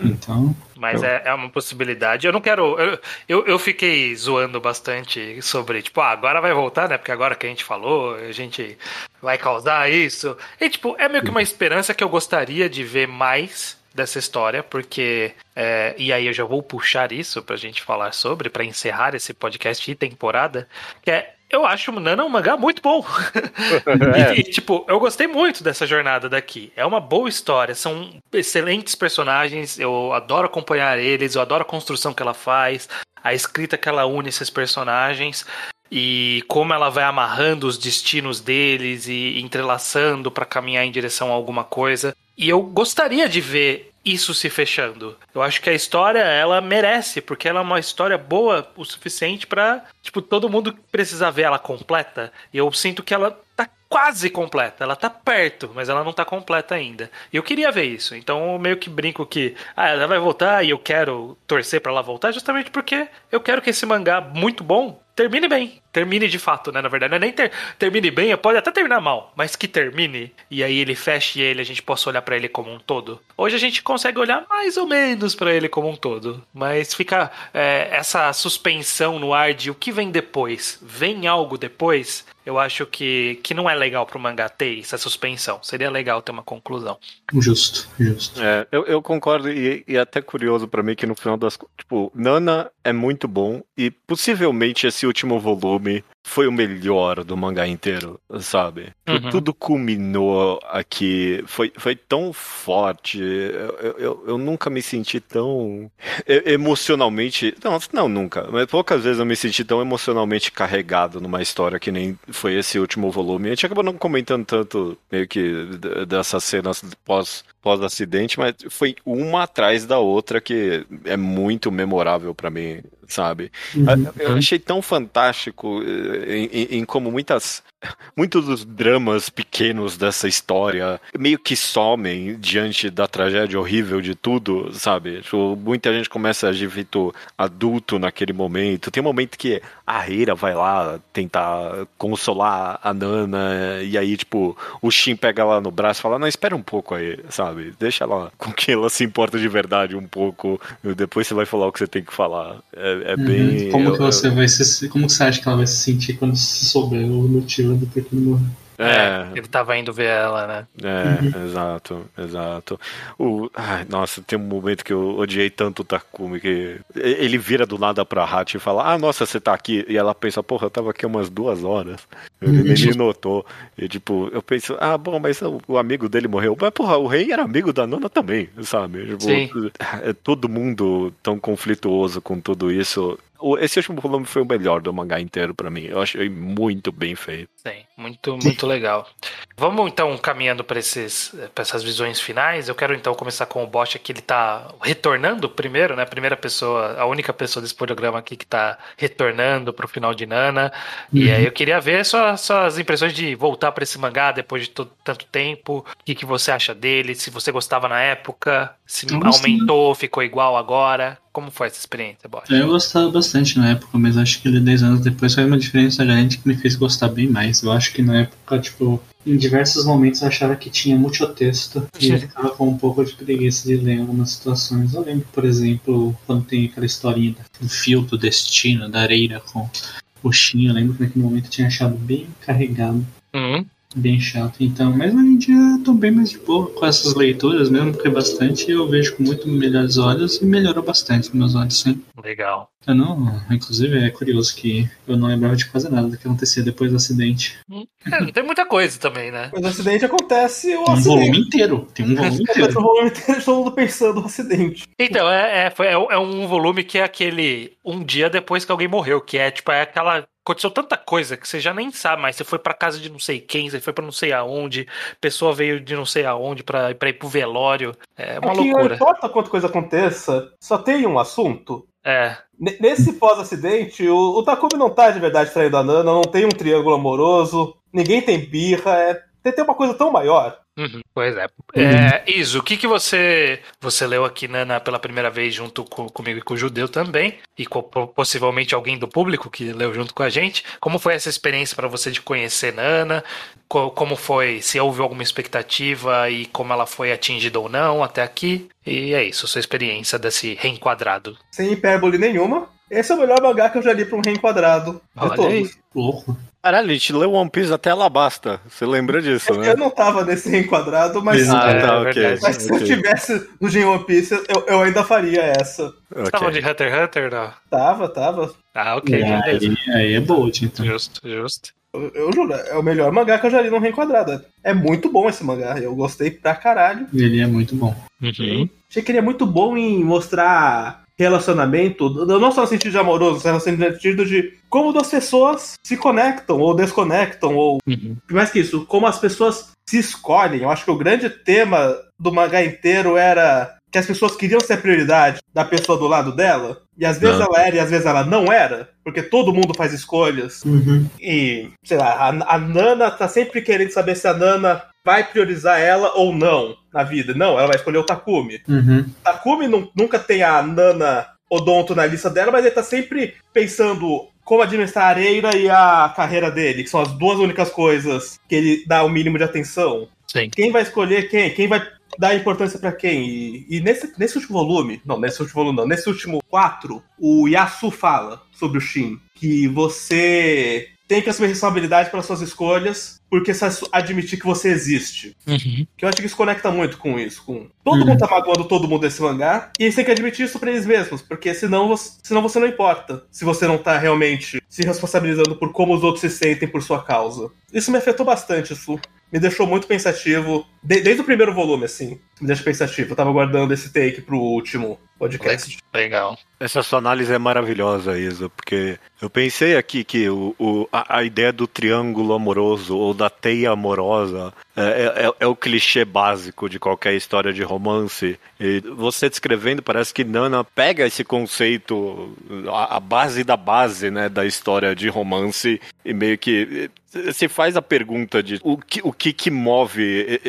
Então, Mas é, é uma possibilidade. Eu não quero. Eu, eu, eu fiquei zoando bastante sobre, tipo, ah, agora vai voltar, né? Porque agora que a gente falou, a gente vai causar isso. E, tipo, é meio que uma esperança que eu gostaria de ver mais dessa história, porque. é, e aí eu já vou puxar isso pra gente falar sobre, pra encerrar esse podcast e temporada, que é. Eu acho o Nana um mangá muito bom. É. E, tipo, eu gostei muito dessa jornada daqui. É uma boa história, são excelentes personagens, eu adoro acompanhar eles, eu adoro a construção que ela faz, a escrita que ela une esses personagens e como ela vai amarrando os destinos deles e entrelaçando pra caminhar em direção a alguma coisa. E eu gostaria de ver isso se fechando. Eu acho que a história ela merece, porque ela é uma história boa o suficiente pra, tipo, todo mundo precisar ver ela completa. E eu sinto que ela tá quase completa, ela tá perto, mas ela não tá completa ainda. E eu queria ver isso. Então eu meio que brinco que ah, ela vai voltar e eu quero torcer pra ela voltar justamente porque eu quero que esse mangá muito bom termine bem. Termine de fato, né? Na verdade, não é nem ter, termine bem, pode até terminar mal, mas que termine e aí ele feche ele, a gente possa olhar pra ele como um todo. Hoje a gente consegue olhar mais ou menos pra ele como um todo, mas fica é, essa suspensão no ar de o que vem depois. Vem algo depois? Eu acho que, que não é legal pro mangá ter essa suspensão. Seria legal ter uma conclusão. justo, justo. É, eu, eu concordo e, e é até curioso pra mim que no final das contas, tipo, Nana é muito bom e possivelmente esse último volume me. Foi o melhor do mangá inteiro, sabe? Uhum. Tudo culminou aqui, foi, foi tão forte, eu, eu- eu, nunca me senti tão emocionalmente, não, não nunca, mas poucas vezes eu me senti tão emocionalmente carregado numa história que nem foi esse último volume. A gente acabou não comentando tanto meio que dessas cenas pós pós-acidente, mas foi uma atrás da outra que é muito memorável pra mim, sabe? Eu achei tão fantástico eh, em, em- como muitas muitos dos dramas pequenos dessa história meio que somem diante da tragédia horrível de tudo, sabe? Tipo, muita gente começa a agir feito adulto naquele momento. Tem um momento que a Reira vai lá tentar consolar a Nana, e aí, tipo, o Shin pega ela no braço e fala: Não, espera um pouco aí, sabe? Deixa ela com que ela se importa de verdade um pouco. e Depois você vai falar o que você tem que falar. É, é bem. Uhum. Como eu- que você vai se, como que você acha que ela vai se sentir quando se souber o motivo do porquê ele morreu? É, Ele tava indo ver ela, né? É, exato, exato. O, ai, nossa, tem um momento que eu odiei tanto o Takumi que ele vira do nada pra Hachi e fala: Ah, nossa, você tá aqui. E ela pensa: Porra, eu tava aqui umas duas horas. Ele nem me notou. E tipo, eu penso: Ah, bom, mas o, o amigo dele morreu. Mas porra, o rei era amigo da Nana também, sabe? Tipo, Sim. é todo mundo tão conflituoso com tudo isso. Esse último volume foi o melhor do mangá inteiro pra mim. Eu achei muito bem feito. Sim, muito, muito legal. Vamos então caminhando para essas visões finais. Eu quero então começar com o Bosch que ele tá retornando primeiro, né? A primeira pessoa, a única pessoa desse programa aqui que tá retornando pro final de Nana. E Uhum. aí eu queria ver suas, suas impressões de voltar para esse mangá depois de to- tanto tempo. O que, que você acha dele? Se você gostava na época, se aumentou, ficou igual agora. Como foi essa experiência, Bosch? Eu gostava bastante na época, mas acho que ele 10 anos depois faz uma diferença grande que me fez gostar bem mais. Eu acho que na época, tipo, em diversos momentos eu achava que tinha muito texto e eu ficava com um pouco de preguiça de ler algumas situações. Eu lembro, por exemplo, quando tem aquela historinha do fio do destino, da areia com o Shin, eu lembro que naquele momento eu tinha achado bem carregado. Hum, Bem chato, então, mas hoje em dia eu tô bem mais de boa com essas leituras, mesmo porque bastante eu vejo com muito melhores olhos e melhorou bastante meus olhos, sim. legal. Eu não, inclusive é curioso que eu não lembrava de quase nada do que acontecia depois do acidente. É, não tem muita coisa também, né? Mas o acidente acontece, o Tem um acidente. volume inteiro, tem um volume Acontece inteiro. o volume inteiro, todo mundo pensando no acidente. Então, é, é, foi- é um- é um volume que é aquele um dia depois que alguém morreu, que é tipo, é aquela. Aconteceu tanta coisa que você já nem sabe mais. Você foi pra casa de não sei quem, você foi pra não sei aonde, pessoa veio de não sei aonde pra, pra ir pro velório. É uma não loucura. importa quanta coisa aconteça, só tem um assunto. É. N- Nesse pós-acidente, o, o Takumi não tá de verdade traindo a Nana, não tem um triângulo amoroso, ninguém tem birra, é, tem, tem uma coisa tão maior. Uhum, pois é. é Iso, o que, que você você leu aqui Nana pela primeira vez junto com, comigo e com o Judeu também, e com po- possivelmente alguém do público que leu junto com a gente? Como foi essa experiência pra você de conhecer Nana? Co- como foi? Se houve alguma expectativa e como ela foi atingida ou não até aqui? E é isso, sua experiência desse reenquadrado. Sem hipérbole nenhuma. Esse é o melhor mangá que eu já li pra um reenquadrado de Olha todos. aí. Louco. Caralho, a gente leu One Piece até Alabasta. Você lembra disso, né? Eu não tava nesse reenquadrado, mas, Ah, Ah, tá, é ok. verdade. mas se eu ok, tivesse no Gen One Piece, eu, eu ainda faria essa. ok. Você tava de Hunter x Hunter? Não. Tava, tava. Ah, ok, E aí, aí é bold, então. Justo, justo. Eu, eu juro, é o melhor mangá que eu já li num reenquadrado. É muito bom esse mangá, eu gostei pra caralho. Ele é muito bom. Uhum. Achei que ele é muito bom em mostrar relacionamento, não só no sentido de amoroso, mas no sentido de como duas pessoas se conectam ou desconectam, ou Uhum. mais que isso, como as pessoas se escolhem. Eu acho que o grande tema do mangá inteiro era que as pessoas queriam ser a prioridade da pessoa do lado dela, e às vezes Não. ela era e às vezes ela não era, porque todo mundo faz escolhas. Uhum. E, sei lá, a, a Nana tá sempre querendo saber se a Nana vai priorizar ela ou não na vida. Não, ela vai escolher o Takumi. Uhum. Takumi nu- nunca tem a Nana Odonto na lista dela, mas ele tá sempre pensando como administrar a areia e a carreira dele, que são as duas únicas coisas que ele dá o mínimo de atenção. Sim. Quem vai escolher quem? Quem vai dar importância pra quem? E, e nesse, nesse último volume, não, nesse último volume não, nesse último quatro, o Yasu fala sobre o Shin, que você tem que assumir responsabilidade pelas suas escolhas, porque você assu- admitir que você existe. Uhum. Que eu acho que isso conecta muito com isso. Com... Todo Uhum. mundo tá magoando todo mundo nesse mangá. E eles têm que admitir isso pra eles mesmos. Porque senão você, senão você não importa. Se você não tá realmente se responsabilizando por como os outros se sentem por sua causa. Isso me afetou bastante, isso me deixou muito pensativo. De- desde o primeiro volume, assim. Me deixa pensativo. Eu tava guardando esse take pro último podcast. Legal. Essa sua análise é maravilhosa, Isa, porque eu pensei aqui que o, o- a, a ideia do triângulo amoroso ou da teia amorosa é, é- é o clichê básico de qualquer história de romance. E você descrevendo, parece que Nana pega esse conceito, a, a base da base né, da história de romance, e meio que se faz a pergunta de o que, o que, que move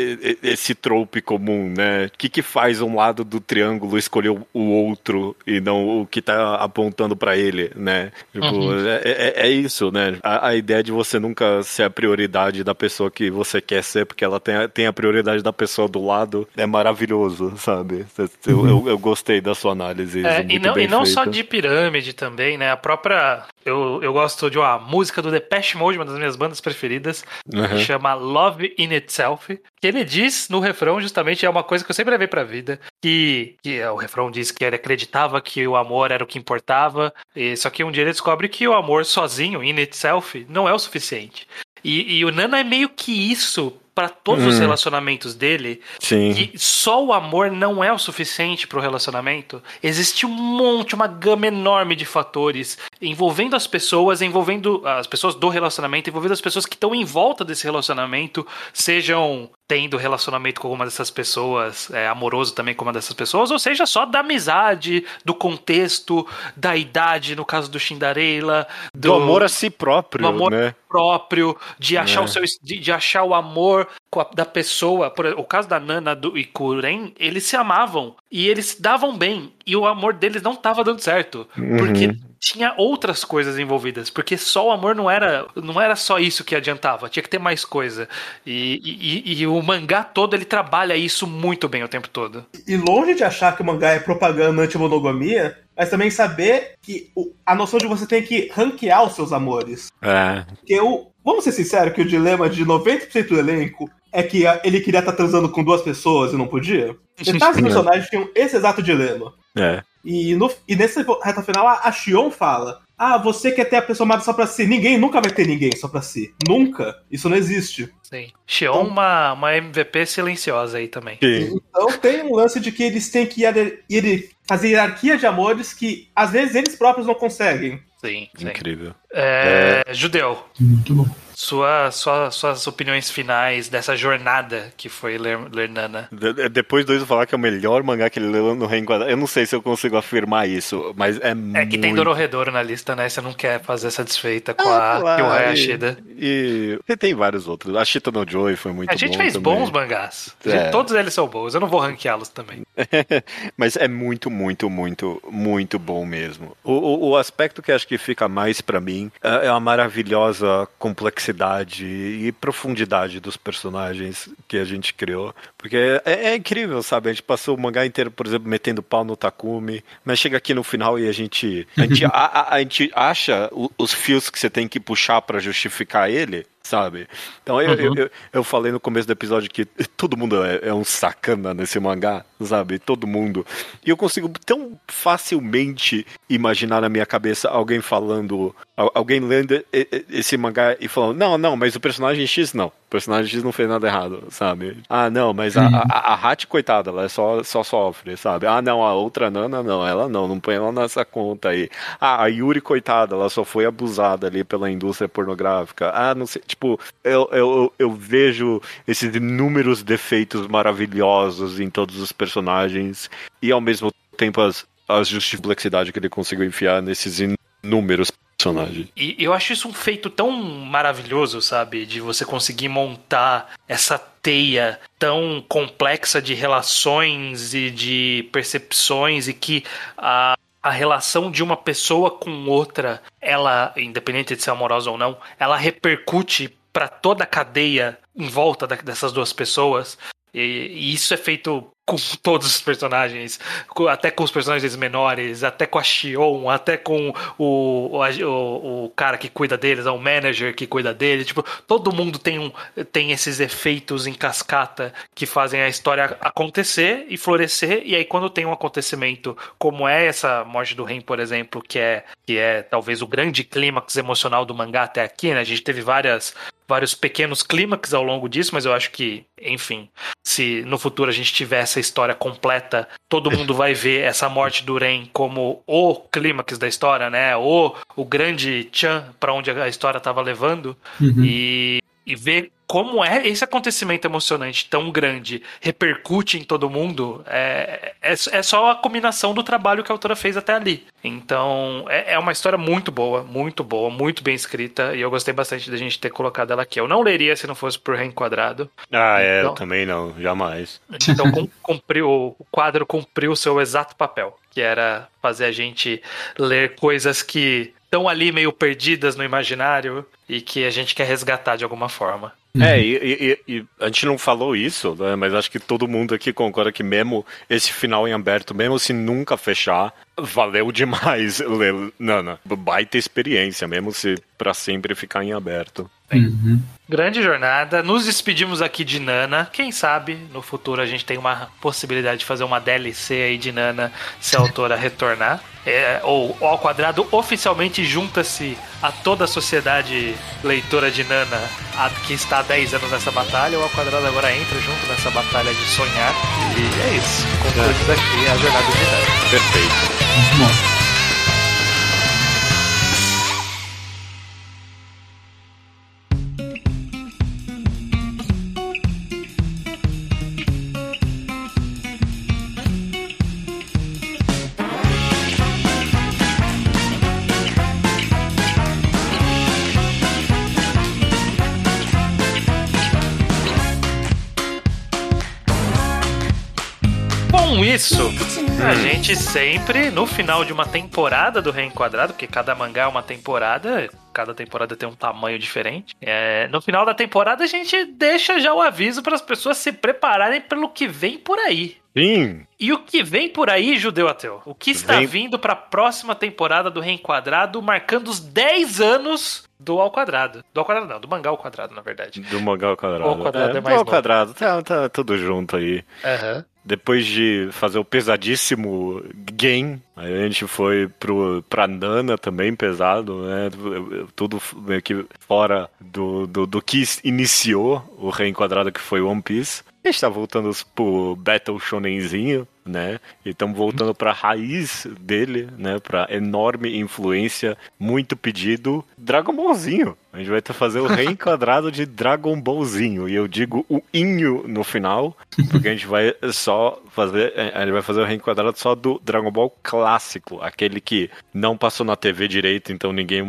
esse trope comum, né? O que, que faz um lado do triângulo escolher o- outro e não o que tá apontando pra ele, né? Tipo, Uhum. é, é- é isso, né? A, a ideia de você nunca ser a prioridade da pessoa que você quer ser, porque ela tem a, tem a prioridade da pessoa do lado, é maravilhoso, sabe? Eu, eu, eu gostei da sua análise. É, e não, e não só de pirâmide também, né? A própria. Eu, eu gosto de uma música do Depeche Mode, uma das minhas bandas preferidas, que Uhum. chama Love in Itself. Que ele diz no refrão, justamente, é uma coisa que eu sempre levei pra vida. Que, que é, o refrão diz que ele acreditava que o amor era o que importava. E, só que um dia ele descobre que o amor sozinho, in itself, não é o suficiente. E, e o Nana é meio que isso pra todos os Hum. relacionamentos dele Sim. que só o amor não é o suficiente pro relacionamento. Existe um monte, uma gama enorme de fatores envolvendo as pessoas, envolvendo as pessoas do relacionamento, envolvendo as pessoas que estão em volta desse relacionamento, sejam tendo relacionamento com alguma dessas pessoas, é, amoroso também com uma dessas pessoas, ou seja, só da amizade, do contexto, da idade, no caso do Shindareila, Do amor a si próprio, do amor né? Próprio, de achar É. o seu de, de achar o amor com a- da pessoa. Por, exemplo, o caso da Nana do, e Kuren, eles se amavam e eles se davam bem e o amor deles não estava dando certo, porque Uhum. tinha outras coisas envolvidas, porque só o amor não era não era só isso que adiantava, tinha que ter mais coisa. E, e- e- e o mangá todo ele trabalha isso muito bem o tempo todo. E longe de achar que o mangá é propaganda anti-monogamia, mas também saber que o- a noção de você tem que ranquear os seus amores. É. Porque o. Vamos ser sinceros que o dilema de 90% do elenco é que ele queria estar transando com duas pessoas e não podia. Metade dos personagens tinham esse exato dilema. É. E, no, e nessa reta final, a, Shion fala: Ah, você quer ter a pessoa amada só pra si. Ninguém nunca vai ter ninguém só pra si. Nunca. Isso não existe. Sim. Xion, uma, uma MVP silenciosa aí também. Sim. Então tem um lance de que eles têm que ir, ir- fazer hierarquia de amores que às vezes eles próprios não conseguem. Sim, sim. Incrível. É, Judeu, Muito bom. Sua, sua- suas opiniões finais dessa jornada que foi ler, ler Nana. De- de- Depois do Iso falar que é o melhor mangá que ele leu no Reenquadrado, eu não sei se eu consigo afirmar isso, mas é, É que tem muito... Dororedoro na lista, né? Você não quer fazer essa desfeita com Ah, a claro, Kyohei e- Ashida. E, e tem vários outros. A Shita no Joy foi muito A gente bom fez também. bons mangás. É. Todos eles são bons. Eu não vou ranqueá-los também. Mas é muito, muito, muito, muito bom mesmo. O, o, o aspecto que acho que fica mais pra mim é é a maravilhosa complexidade e profundidade dos personagens que a gente criou. Porque é, é incrível, sabe? A gente passou o mangá inteiro, por exemplo, metendo pau no Takumi, mas chega aqui no final e a gente, a gente, a, a- a gente acha o- os fios que você tem que puxar pra justificar ele. Sabe? Então eu, eu, eu, eu falei no começo do episódio que todo mundo é, é um sacana nesse mangá, sabe? Todo mundo. E eu consigo tão facilmente imaginar na minha cabeça alguém falando, al- alguém lendo esse mangá e falando, não, não, mas o personagem X não. O personagem X não fez nada errado, sabe? Ah, não, mas a, a, a Hachi, coitada, ela é só, só sofre, sabe? Ah, não, a outra Nana, não, ela não, não põe ela nessa conta aí. Ah, a Yuri, coitada, ela só foi abusada ali pela indústria pornográfica. Ah, não sei, tipo, eu, eu, eu vejo esses inúmeros defeitos maravilhosos em todos os personagens e ao mesmo tempo as, as que ele conseguiu enfiar nesses inúmeros personagens. E eu acho isso um feito tão maravilhoso, sabe? De você conseguir montar essa teia tão complexa de relações e de percepções e que a, a relação de uma pessoa com outra, ela, independente de ser amorosa ou não, ela repercute para toda a cadeia em volta da- dessas duas pessoas. E, e isso é feito com todos os personagens, até com os personagens menores, até com a Shion, até com o, o, o- cara que cuida deles, o manager que cuida dele. Tipo, todo mundo tem, um, tem esses efeitos em cascata que fazem a história acontecer e florescer. E aí, quando tem um acontecimento como é essa morte do Ren, por exemplo, que é, que é talvez o grande clímax emocional do mangá até aqui, né? A gente teve várias vários pequenos clímax ao longo disso, mas eu acho que, enfim, se no futuro a gente tiver essa história completa, todo mundo vai ver essa morte do Ren como o clímax da história, né? O, o grande Chan para onde a história estava levando Uhum. e, e ver como é esse acontecimento emocionante tão grande repercute em todo mundo é, é, é só a combinação do trabalho que a autora fez até ali. Então é, é uma história muito boa, muito boa, muito bem escrita e eu gostei bastante da gente ter colocado ela aqui. Eu não leria se não fosse por reenquadrado. Ah, é, Então- eu também não, jamais. Então cum- cumpriu, o quadro cumpriu o seu exato papel, que era fazer a gente ler coisas que estão ali meio perdidas no imaginário e que a gente quer resgatar de alguma forma. É, e, e- e a gente não falou isso, né, mas acho que todo mundo aqui concorda que mesmo esse final em aberto, mesmo se nunca fechar, valeu demais Nana. Baita experiência, mesmo se pra sempre ficar em aberto. Uhum. Grande jornada. Nos despedimos aqui de Nana. Quem sabe no futuro a gente tem uma possibilidade de fazer uma DLC aí de Nana se a autora retornar. é, ou o Ao Quadrado oficialmente junta-se a toda a sociedade leitora de Nana a, que está há 10 anos nessa batalha, o Ao Quadrado agora entra junto nessa batalha de sonhar. E é isso. Concluímos aqui a jornada de Nana. Perfeito. Muito bom. Isso, a gente sempre, no final de uma temporada do Reenquadrado, porque cada mangá é uma temporada, cada temporada tem um tamanho diferente. é, no final da temporada, a gente deixa já o aviso para as pessoas se prepararem pelo que vem por aí. Sim. E o que vem por aí, Judeu Ateu? O que está Vem- vindo para a próxima temporada do Reenquadrado, marcando os 10 anos do Ao Quadrado. Do Ao Quadrado não, do mangá ao Quadrado, na verdade. Do mangá ao quadrado. O ao quadrado é do mais ao novo. quadrado, tá, tá tudo junto aí. Aham. Depois de fazer o pesadíssimo game, a gente foi pro, pra Nana também pesado, né? Tudo meio que fora do, do, do que iniciou o reenquadrado que foi One Piece. A gente tá voltando pro Battle Shonenzinho, né? E estamos voltando pra raiz dele, né? Pra enorme influência, muito pedido, Dragon Ballzinho. A gente vai ter fazer o reenquadrado de Dragon Ballzinho. E eu digo o inho no final, porque a gente vai só fazer. A gente vai fazer o reenquadrado só do Dragon Ball clássico, aquele que não passou na TV direito, então ninguém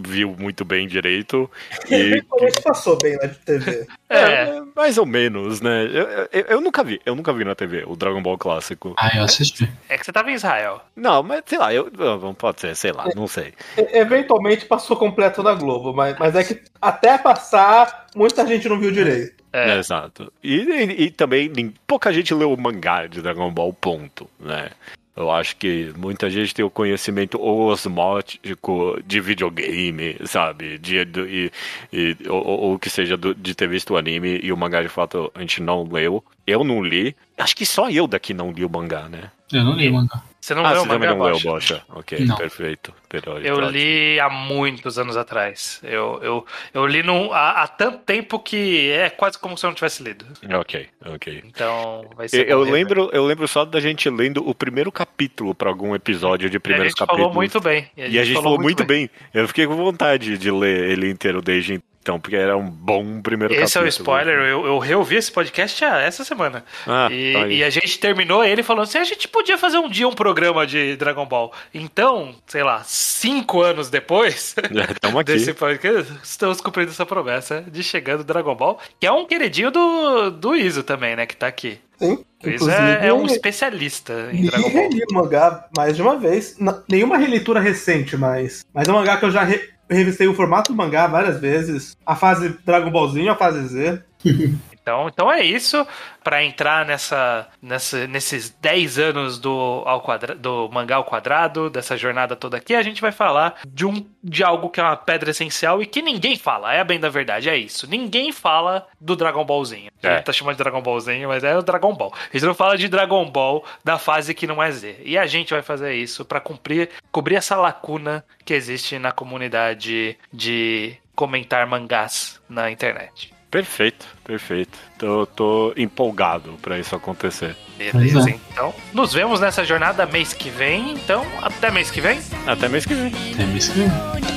viu muito bem direito. E Eventualmente passou bem na TV. É. é, mais ou menos, né? Eu, eu, eu nunca vi, eu nunca vi na TV o Dragon Ball clássico. Ah, eu assisti. É que você tava em Israel. Não, mas sei lá, eu, pode ser, sei lá, não sei. Eventualmente passou completo na Globo, mas, mas é que até passar, muita gente não viu direito. É. Exato. E, e- e também pouca gente leu o mangá de Dragon Ball, ponto, né? Eu acho que muita gente tem o conhecimento osmótico de videogame, sabe? De, e, e- ou, ou- ou que seja do- de ter visto o anime e o mangá de fato a gente não leu. Eu não li. Acho que só eu daqui não li o mangá, né? Eu não li o mangá. Você não ah, leu o você também mangá, não leu, Bocha? Bocha. Ok, Não. perfeito. Pelo- Eu ótimo. li há muitos anos atrás. Eu, eu, eu li num, há, há tanto tempo que é quase como se eu não tivesse lido. Ok, ok. Então vai Eu, ser. eu rever. lembro, eu lembro só da gente lendo o primeiro capítulo pra algum episódio de E a primeiros gente capítulos. falou muito bem. E a gente falou muito bem. Eu fiquei com vontade de ler ele inteiro desde então, porque era um bom primeiro Esse é o capítulo. spoiler. Eu, eu reouvi esse podcast ah, essa semana. Ah, e, tá e a gente terminou ele falando assim: a gente podia fazer um dia um programa de Dragon Ball. Então, sei lá, cinco anos depois Estamos aqui. desse podcast, estamos cumprindo essa promessa de chegando Dragon Ball, que é um queridinho do, do Iso também, né? Que tá aqui. Sim. O Iso é, é um especialista em Dragon Ball. reli o mangá mais de uma vez. Nenhuma releitura recente, mas. Mas é um mangá que eu já re- revisei o formato do mangá várias vezes. A fase Dragon Ballzinho, a fase Z. Então, então é isso. Pra entrar nessa, nessa, nesses 10 anos do, ao quadra, do mangá ao quadrado, dessa jornada toda aqui, a gente vai falar de, um, de algo que é uma pedra essencial e que ninguém fala. É bem da verdade, é isso. Ninguém fala do Dragon Ballzinho. A É. gente tá chamando de Dragon Ballzinho, mas é o Dragon Ball. A gente não fala de Dragon Ball da fase que não é Z. E a gente vai fazer isso pra cumprir, cobrir essa lacuna que existe na comunidade de comentar mangás na internet. Perfeito, perfeito. Tô, tô empolgado pra isso acontecer. Beleza, é. então. Nos vemos nessa jornada mês que vem. Então, até mês que vem. Até mês que vem. É mês que vem.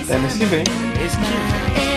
É mês que vem. Mês que vem.